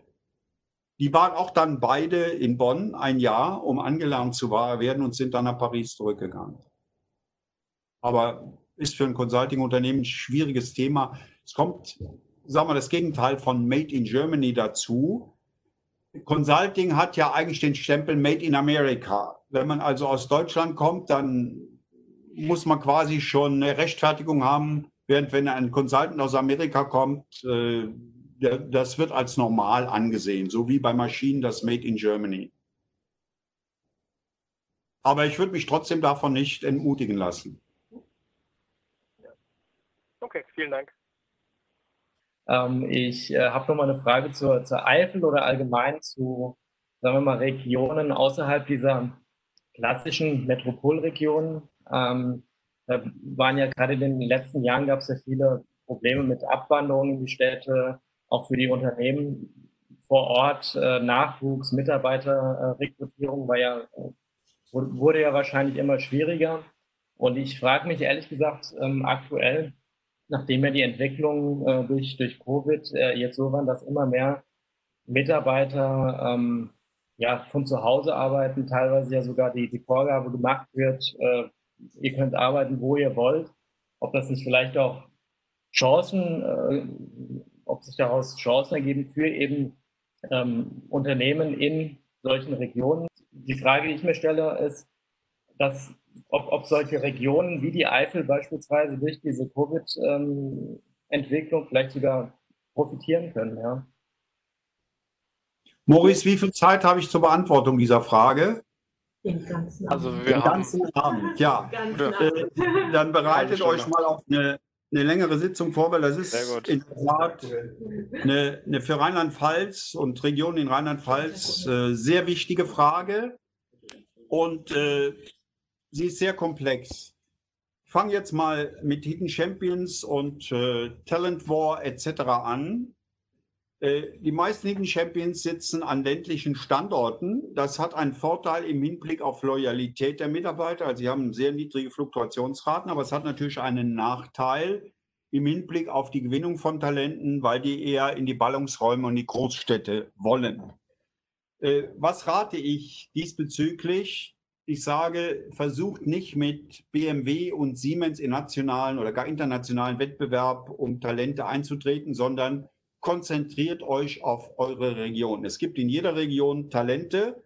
die waren auch dann beide in Bonn ein Jahr, um angelernt zu werden und sind dann nach Paris zurückgegangen. Aber ist für ein Consulting-Unternehmen ein schwieriges Thema. Es kommt, sagen wir, das Gegenteil von Made in Germany dazu. Consulting hat ja eigentlich den Stempel Made in America. Wenn man also aus Deutschland kommt, dann muss man quasi schon eine Rechtfertigung haben, während wenn ein Consultant aus Amerika kommt, äh, das wird als normal angesehen, so wie bei Maschinen das Made in Germany. Aber ich würde mich trotzdem davon nicht entmutigen lassen. Okay, vielen Dank. Ähm, ich äh, habe noch mal eine Frage zur, zur Eifel oder allgemein zu, sagen wir mal, Regionen außerhalb dieser klassischen Metropolregionen. Ähm, da waren ja gerade in den letzten Jahren gab es ja viele Probleme mit Abwanderung in die Städte, auch für die Unternehmen vor Ort äh, Nachwuchs, Mitarbeiterrekrutierung war ja, wurde ja wahrscheinlich immer schwieriger. Und ich frage mich ehrlich gesagt ähm, aktuell, nachdem ja die Entwicklung äh, durch, durch Covid äh, jetzt so waren, dass immer mehr Mitarbeiter ähm, ja, von zu Hause arbeiten, teilweise ja sogar die, die Vorgabe gemacht wird, äh, ihr könnt arbeiten, wo ihr wollt, ob das nicht vielleicht auch Chancen äh, ob sich daraus Chancen ergeben für eben ähm, Unternehmen in solchen Regionen. Die Frage, die ich mir stelle, ist, dass, ob, ob solche Regionen wie die Eifel beispielsweise durch diese Covid-Entwicklung vielleicht sogar profitieren können. Ja. Maurice, wie viel Zeit habe ich zur Beantwortung dieser Frage? Den ganzen Abend. Also wir Den ganzen Abend, ja. Äh, dann bereitet euch mal auf eine eine längere Sitzung vor, weil das ist in der Tat eine, eine für Rheinland-Pfalz und Regionen in Rheinland-Pfalz äh, sehr wichtige Frage und äh, sie ist sehr komplex. Ich fange jetzt mal mit Hidden Champions und äh, Talent War etc. an. Äh, die meisten Hidden Champions sitzen an ländlichen Standorten. Das hat einen Vorteil im Hinblick auf Loyalität der Mitarbeiter. Also sie haben sehr niedrige Fluktuationsraten, aber es hat natürlich einen Nachteil im Hinblick auf die Gewinnung von Talenten, weil die eher in die Ballungsräume und die Großstädte wollen. Äh, was rate ich diesbezüglich? Ich sage, versucht nicht mit BMW und Siemens in nationalen oder gar internationalen Wettbewerb um Talente einzutreten, sondern konzentriert euch auf eure Region. Es gibt in jeder Region Talente.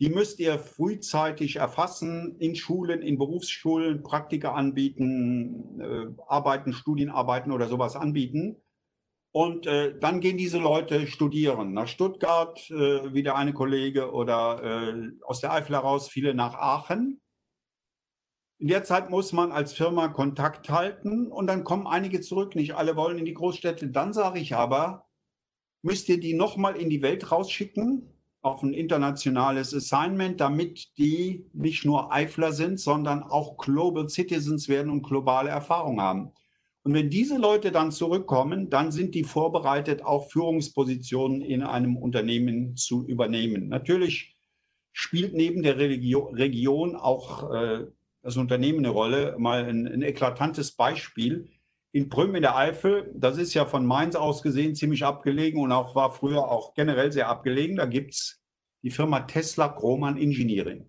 Die müsst ihr frühzeitig erfassen, in Schulen, in Berufsschulen, Praktika anbieten, äh, Arbeiten, Studienarbeiten oder sowas anbieten. Und äh, dann gehen diese Leute studieren. Nach Stuttgart, äh, wie der eine Kollege, oder äh, aus der Eifel heraus, viele nach Aachen. In der Zeit muss man als Firma Kontakt halten und dann kommen einige zurück. Nicht alle wollen in die Großstädte. Dann sage ich aber, müsst ihr die nochmal in die Welt rausschicken auf ein internationales Assignment, damit die nicht nur Eifler sind, sondern auch Global Citizens werden und globale Erfahrung haben. Und wenn diese Leute dann zurückkommen, dann sind die vorbereitet, auch Führungspositionen in einem Unternehmen zu übernehmen. Natürlich spielt neben der Region auch äh, das Unternehmen eine Rolle. Mal ein, ein eklatantes Beispiel. In Prüm in der Eifel, das ist ja von Mainz aus gesehen ziemlich abgelegen und auch war früher auch generell sehr abgelegen. Da gibt es die Firma Tesla Grohmann Engineering.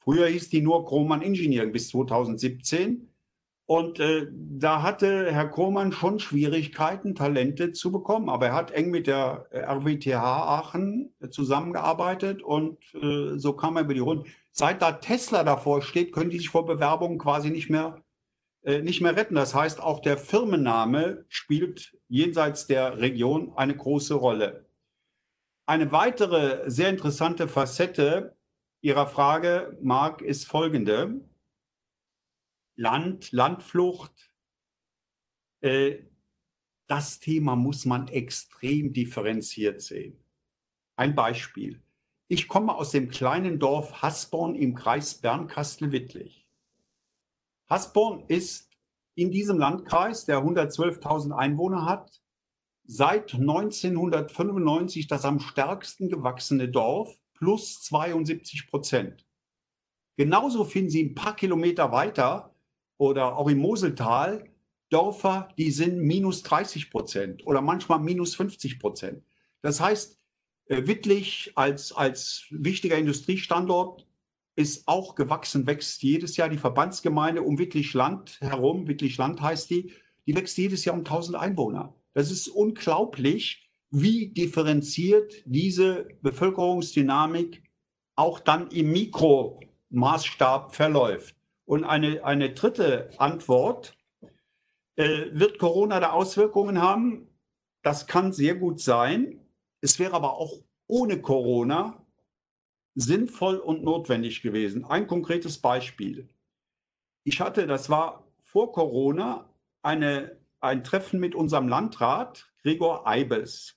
Früher hieß die nur Grohmann Engineering bis 2017. Und äh, da hatte Herr Krohmann schon Schwierigkeiten, Talente zu bekommen. Aber er hat eng mit der RWTH Aachen zusammengearbeitet und äh, so kam er über die Runde. Seit da Tesla davor steht, können die sich vor Bewerbungen quasi nicht mehr, äh, nicht mehr retten. Das heißt, auch der Firmenname spielt jenseits der Region eine große Rolle. Eine weitere sehr interessante Facette Ihrer Frage, Marc, ist folgende. Land, Landflucht, äh, das Thema muss man extrem differenziert sehen. Ein Beispiel. Ich komme aus dem kleinen Dorf Hasborn im Kreis Bernkastel-Wittlich. Hasborn ist in diesem Landkreis, der 112.000 Einwohner hat, seit 1995 das am stärksten gewachsene Dorf plus 72 Prozent. Genauso finden Sie ein paar Kilometer weiter oder auch im Moseltal Dörfer, die sind minus 30 Prozent oder manchmal minus 50 Prozent. Das heißt, äh, Wittlich als, als wichtiger Industriestandort ist auch gewachsen, wächst jedes Jahr die Verbandsgemeinde um Wittlich-Land herum, Wittlich-Land heißt die, die wächst jedes Jahr um 1000 Einwohner. Das ist unglaublich, wie differenziert diese Bevölkerungsdynamik auch dann im Mikromaßstab verläuft. Und eine, eine dritte Antwort, äh, wird Corona da Auswirkungen haben? Das kann sehr gut sein. Es wäre aber auch ohne Corona sinnvoll und notwendig gewesen. Ein konkretes Beispiel. Ich hatte, das war vor Corona, eine, ein Treffen mit unserem Landrat Gregor Eibes.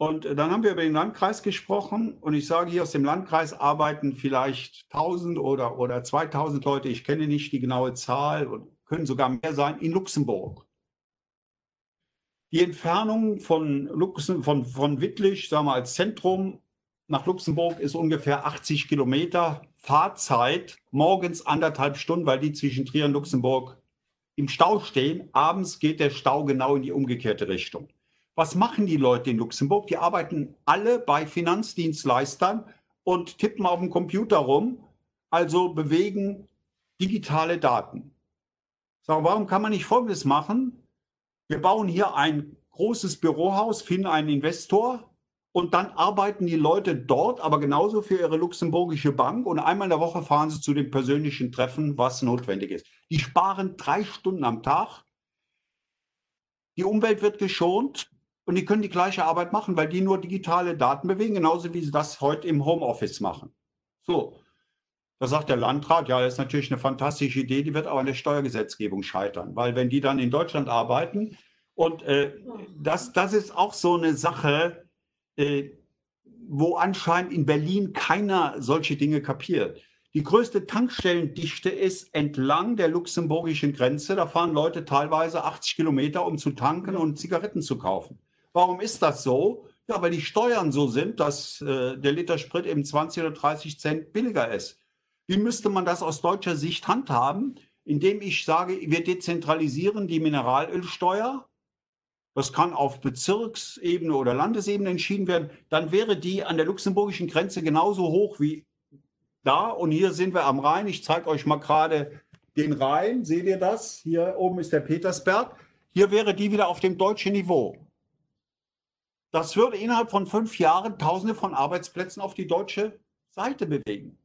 Und dann haben wir über den Landkreis gesprochen und ich sage, hier aus dem Landkreis arbeiten vielleicht 1000 oder, oder 2000 Leute, ich kenne nicht die genaue Zahl und können sogar mehr sein, in Luxemburg. Die Entfernung von, Luxem, von, von Wittlich, sagen wir als Zentrum, nach Luxemburg ist ungefähr 80 Kilometer. Fahrzeit morgens anderthalb Stunden, weil die zwischen Trier und Luxemburg im Stau stehen. Abends geht der Stau genau in die umgekehrte Richtung. Was machen die Leute in Luxemburg? Die arbeiten alle bei Finanzdienstleistern und tippen auf dem Computer rum, also bewegen digitale Daten. Sagen, warum kann man nicht Folgendes machen? Wir bauen hier ein großes Bürohaus, finden einen Investor und dann arbeiten die Leute dort, aber genauso für ihre luxemburgische Bank und einmal in der Woche fahren sie zu dem persönlichen Treffen, was notwendig ist. Die sparen drei Stunden am Tag. Die Umwelt wird geschont, und die können die gleiche Arbeit machen, weil die nur digitale Daten bewegen, genauso wie sie das heute im Homeoffice machen. So, da sagt der Landrat, ja, das ist natürlich eine fantastische Idee, die wird aber an der Steuergesetzgebung scheitern, weil wenn die dann in Deutschland arbeiten und äh, das, das ist auch so eine Sache, äh, wo anscheinend in Berlin keiner solche Dinge kapiert. Die größte Tankstellendichte ist entlang der luxemburgischen Grenze. Da fahren Leute teilweise 80 Kilometer, um zu tanken und Zigaretten zu kaufen. Warum ist das so? Ja, weil die Steuern so sind, dass äh, der Liter Sprit eben 20 oder 30 Cent billiger ist. Wie müsste man das aus deutscher Sicht handhaben? Indem ich sage, wir dezentralisieren die Mineralölsteuer. Das kann auf Bezirksebene oder Landesebene entschieden werden. Dann wäre die an der luxemburgischen Grenze genauso hoch wie da. Und hier sind wir am Rhein. Ich zeige euch mal gerade den Rhein. Seht ihr das? Hier oben ist der Petersberg. Hier wäre die wieder auf dem deutschen Niveau. Das würde innerhalb von fünf Jahren Tausende von Arbeitsplätzen auf die deutsche Seite bewegen.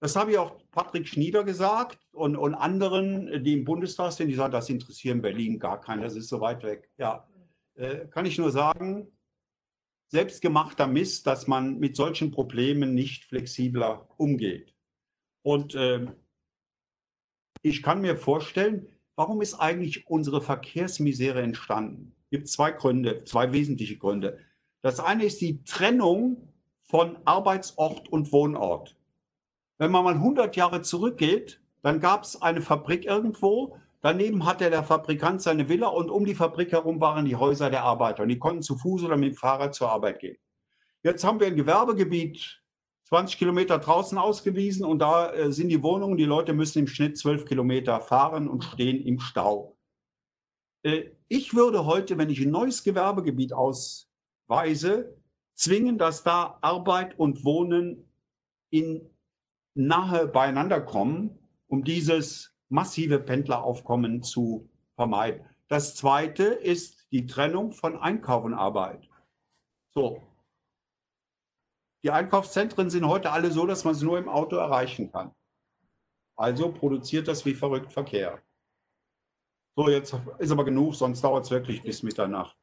Das habe ich auch Patrick Schnieder gesagt und, und anderen, die im Bundestag sind, die sagen, das interessiert in Berlin gar keinen, das ist so weit weg. Ja, äh, kann ich nur sagen, selbstgemachter Mist, dass man mit solchen Problemen nicht flexibler umgeht. Und äh, ich kann mir vorstellen, warum ist eigentlich unsere Verkehrsmisere entstanden? Gibt zwei Gründe, zwei wesentliche Gründe. Das eine ist die Trennung von Arbeitsort und Wohnort. Wenn man mal 100 Jahre zurückgeht, dann gab es eine Fabrik irgendwo, daneben hatte der Fabrikant seine Villa und um die Fabrik herum waren die Häuser der Arbeiter und die konnten zu Fuß oder mit dem Fahrrad zur Arbeit gehen. Jetzt haben wir ein Gewerbegebiet 20 Kilometer draußen ausgewiesen und da äh, sind die Wohnungen. Die Leute müssen im Schnitt 12 Kilometer fahren und stehen im Stau. Äh, ich würde heute, wenn ich ein neues Gewerbegebiet ausweise, zwingen, dass da Arbeit und Wohnen in nahe beieinander kommen, um dieses massive Pendleraufkommen zu vermeiden. Das zweite ist die Trennung von Einkauf und Arbeit. So, die Einkaufszentren sind heute alle so, dass man sie nur im Auto erreichen kann. Also produziert das wie verrückt Verkehr. So, jetzt ist aber genug, sonst dauert es wirklich bis Mitternacht.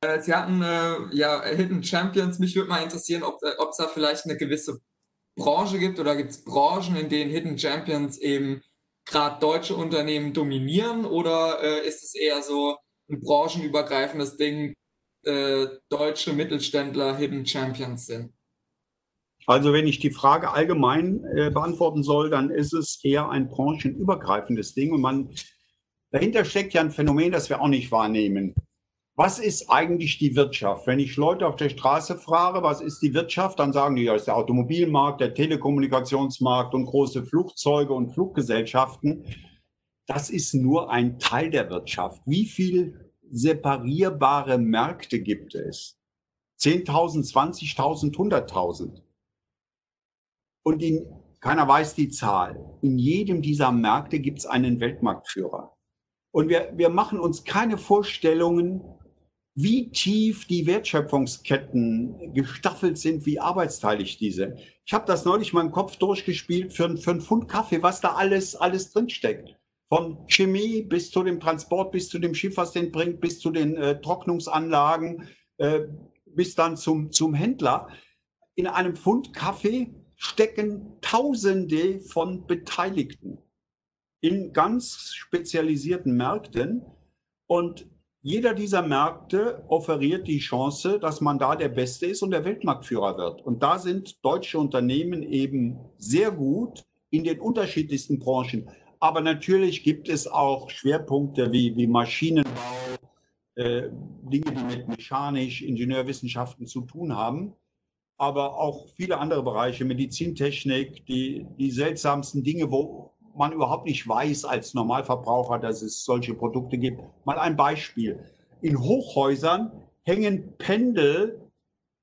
Äh, Sie hatten äh, ja Hidden Champions. Mich würde mal interessieren, ob es äh, da vielleicht eine gewisse Branche gibt oder gibt es Branchen, in denen Hidden Champions eben gerade deutsche Unternehmen dominieren oder äh, ist es eher so ein branchenübergreifendes Ding, äh, deutsche Mittelständler Hidden Champions sind? Also wenn ich die Frage allgemein äh, beantworten soll, dann ist es eher ein branchenübergreifendes Ding. Und man, dahinter steckt ja ein Phänomen, das wir auch nicht wahrnehmen. Was ist eigentlich die Wirtschaft? Wenn ich Leute auf der Straße frage, was ist die Wirtschaft, dann sagen die, ja, ist der Automobilmarkt, der Telekommunikationsmarkt und große Flugzeuge und Fluggesellschaften. Das ist nur ein Teil der Wirtschaft. Wie viel separierbare Märkte gibt es? 10.000, 20.000, 100.000. Und in, keiner weiß die Zahl. In jedem dieser Märkte gibt es einen Weltmarktführer. Und wir, wir machen uns keine Vorstellungen, wie tief die Wertschöpfungsketten gestaffelt sind, wie arbeitsteilig diese. Ich habe das neulich im Kopf durchgespielt für, für einen Pfund Kaffee, was da alles, alles drinsteckt. Von Chemie bis zu dem Transport, bis zu dem Schiff, was den bringt, bis zu den äh, Trocknungsanlagen, äh, bis dann zum, zum Händler. In einem Pfund Kaffee stecken Tausende von Beteiligten in ganz spezialisierten Märkten und jeder dieser Märkte offeriert die Chance, dass man da der Beste ist und der Weltmarktführer wird. Und da sind deutsche Unternehmen eben sehr gut in den unterschiedlichsten Branchen. Aber natürlich gibt es auch Schwerpunkte wie, wie Maschinenbau, äh, Dinge, die mit mechanisch, Ingenieurwissenschaften zu tun haben aber auch viele andere Bereiche, Medizintechnik, die, die seltsamsten Dinge, wo man überhaupt nicht weiß als Normalverbraucher, dass es solche Produkte gibt. Mal ein Beispiel. In Hochhäusern hängen Pendel,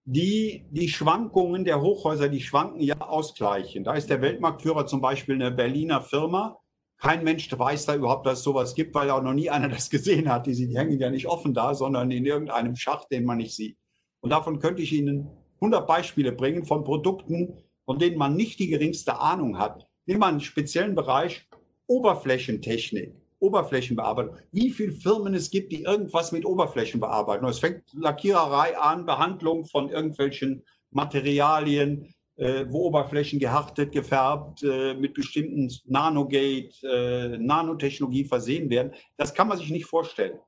die die Schwankungen der Hochhäuser, die schwanken ja ausgleichen. Da ist der Weltmarktführer zum Beispiel eine Berliner Firma. Kein Mensch weiß da überhaupt, dass es sowas gibt, weil auch noch nie einer das gesehen hat. Die, hängen ja nicht offen da, sondern in irgendeinem Schacht, den man nicht sieht. Und davon könnte ich Ihnen 100 Beispiele bringen von Produkten, von denen man nicht die geringste Ahnung hat. Nehmen wir einen speziellen Bereich Oberflächentechnik, Oberflächenbearbeitung. Wie viele Firmen es gibt, die irgendwas mit Oberflächen bearbeiten. Es fängt Lackiererei an, Behandlung von irgendwelchen Materialien, äh, wo Oberflächen gehärtet, gefärbt, äh, mit bestimmten Nanogate, äh, Nanotechnologie versehen werden. Das kann man sich nicht vorstellen.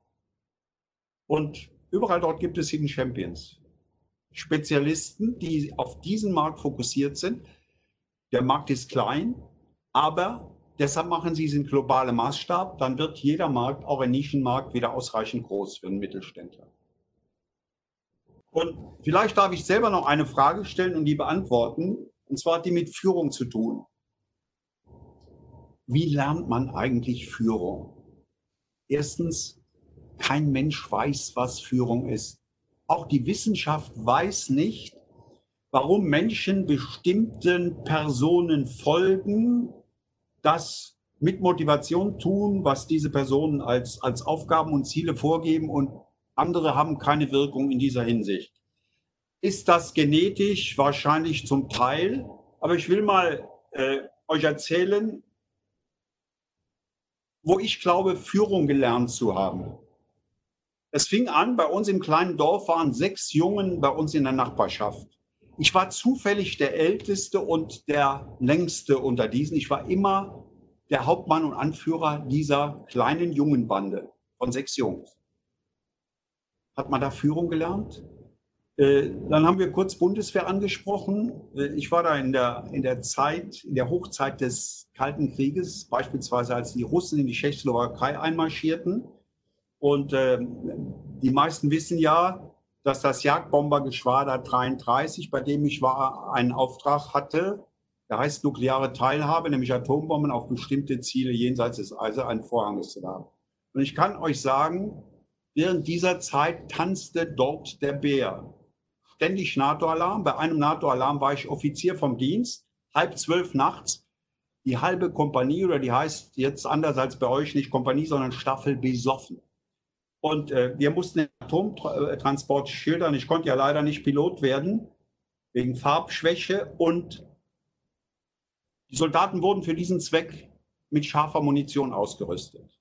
Und überall dort gibt es Hidden Champions. Spezialisten, die auf diesen Markt fokussiert sind. Der Markt ist klein, aber deshalb machen sie es in globalem Maßstab. Dann wird jeder Markt, auch ein Nischenmarkt, wieder ausreichend groß für einen Mittelständler. Und vielleicht darf ich selber noch eine Frage stellen und die beantworten. Und zwar hat die mit Führung zu tun. Wie lernt man eigentlich Führung? Erstens, kein Mensch weiß, was Führung ist. Auch die Wissenschaft weiß nicht, warum Menschen bestimmten Personen folgen, das mit Motivation tun, was diese Personen als, als Aufgaben und Ziele vorgeben und andere haben keine Wirkung in dieser Hinsicht. Ist das genetisch? Wahrscheinlich zum Teil. Aber ich will mal äh, euch erzählen, wo ich glaube, Führung gelernt zu haben. Es fing an, bei uns im kleinen Dorf waren sechs Jungen bei uns in der Nachbarschaft. Ich war zufällig der Älteste und der Längste unter diesen. Ich war immer der Hauptmann und Anführer dieser kleinen Jungenbande von sechs Jungs. hat man da Führung gelernt. Äh, dann haben wir kurz Bundeswehr angesprochen. Äh, ich war da in der, in der Zeit, in der Hochzeit des Kalten Krieges, beispielsweise als die Russen in die Tschechoslowakei einmarschierten. Und äh, die meisten wissen ja, dass das Jagdbombergeschwader 33, bei dem ich war, einen Auftrag hatte, der heißt nukleare Teilhabe, nämlich Atombomben auf bestimmte Ziele jenseits des Eisernen Vorhanges zu haben. Und ich kann euch sagen, während dieser Zeit tanzte dort der Bär ständig NATO-Alarm. Bei einem NATO-Alarm war ich Offizier vom Dienst, halb zwölf nachts. Die halbe Kompanie, oder die heißt jetzt anders als bei euch nicht Kompanie, sondern Staffel besoffen. Und äh, wir mussten den Atomtransport schildern. Ich konnte ja leider nicht Pilot werden, wegen Farbschwäche. Und die Soldaten wurden für diesen Zweck mit scharfer Munition ausgerüstet.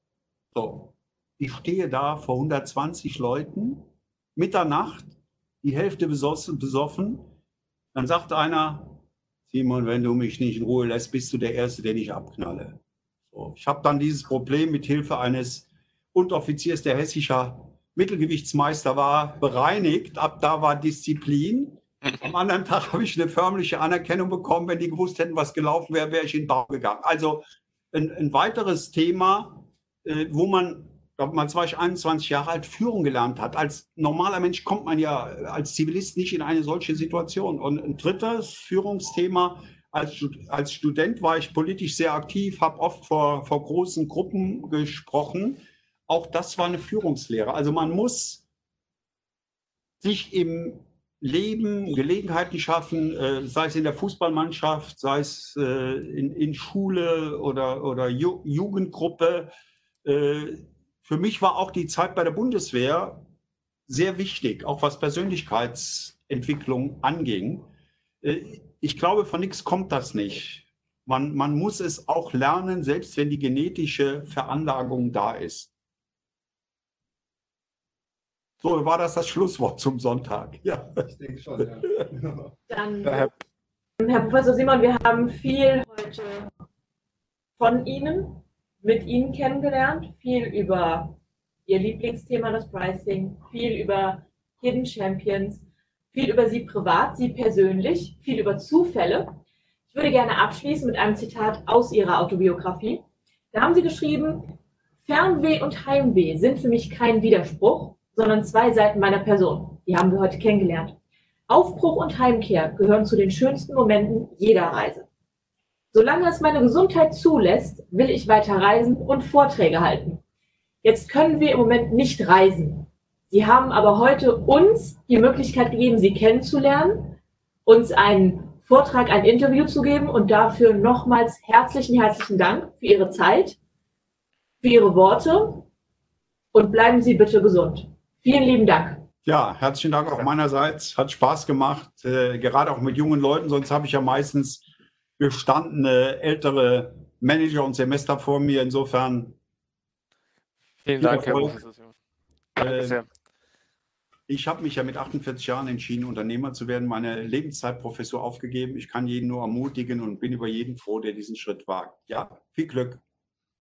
So, ich stehe da vor 120 Leuten, Mitternacht, die Hälfte besoffen. Dann sagt einer, Simon, wenn du mich nicht in Ruhe lässt, bist du der Erste, den ich abknalle. So, ich habe dann dieses Problem mit Hilfe eines Unteroffiziers, der hessischer Mittelgewichtsmeister war, bereinigt. Ab da war Disziplin. Am anderen Tag habe ich eine förmliche Anerkennung bekommen. Wenn die gewusst hätten, was gelaufen wäre, wäre ich in den Bau gegangen. Also ein, ein weiteres Thema, äh, wo man war ich 21 Jahre alt, Führung gelernt hat. Als normaler Mensch kommt man ja als Zivilist nicht in eine solche Situation. Und ein drittes Führungsthema, als, als Student war ich politisch sehr aktiv, habe oft vor, vor großen Gruppen gesprochen. Auch das war eine Führungslehre. Also man muss sich im Leben Gelegenheiten schaffen, äh, sei es in der Fußballmannschaft, sei es äh, in, in Schule oder, oder Ju Jugendgruppe, äh, für mich war auch die Zeit bei der Bundeswehr sehr wichtig, auch was Persönlichkeitsentwicklung anging. Ich glaube, von nichts kommt das nicht. Man, man muss es auch lernen, selbst wenn die genetische Veranlagung da ist. So war das das Schlusswort zum Sonntag. Ja, ich denke schon. Ja. Dann, Herr Professor Simon, wir haben viel heute von Ihnen mit Ihnen kennengelernt, viel über Ihr Lieblingsthema, das Pricing, viel über Hidden Champions, viel über Sie privat, Sie persönlich, viel über Zufälle. Ich würde gerne abschließen mit einem Zitat aus Ihrer Autobiografie. Da haben Sie geschrieben, Fernweh und Heimweh sind für mich kein Widerspruch, sondern zwei Seiten meiner Person. Die haben wir heute kennengelernt. Aufbruch und Heimkehr gehören zu den schönsten Momenten jeder Reise. Solange es meine Gesundheit zulässt, will ich weiter reisen und Vorträge halten. Jetzt können wir im Moment nicht reisen. Sie haben aber heute uns die Möglichkeit gegeben, Sie kennenzulernen, uns einen Vortrag, ein Interview zu geben und dafür nochmals herzlichen, herzlichen Dank für Ihre Zeit, für Ihre Worte und bleiben Sie bitte gesund. Vielen lieben Dank. Ja, herzlichen Dank auch meinerseits. Hat Spaß gemacht, äh, gerade auch mit jungen Leuten. Sonst habe ich ja meistens gestandene ältere Manager und Semester vor mir. Insofern. Vielen Dank, Herr Professor. Äh, ich habe mich ja mit 48 Jahren entschieden, Unternehmer zu werden, meine Lebenszeitprofessur aufgegeben. Ich kann jeden nur ermutigen und bin über jeden froh, der diesen Schritt wagt. Ja, viel Glück.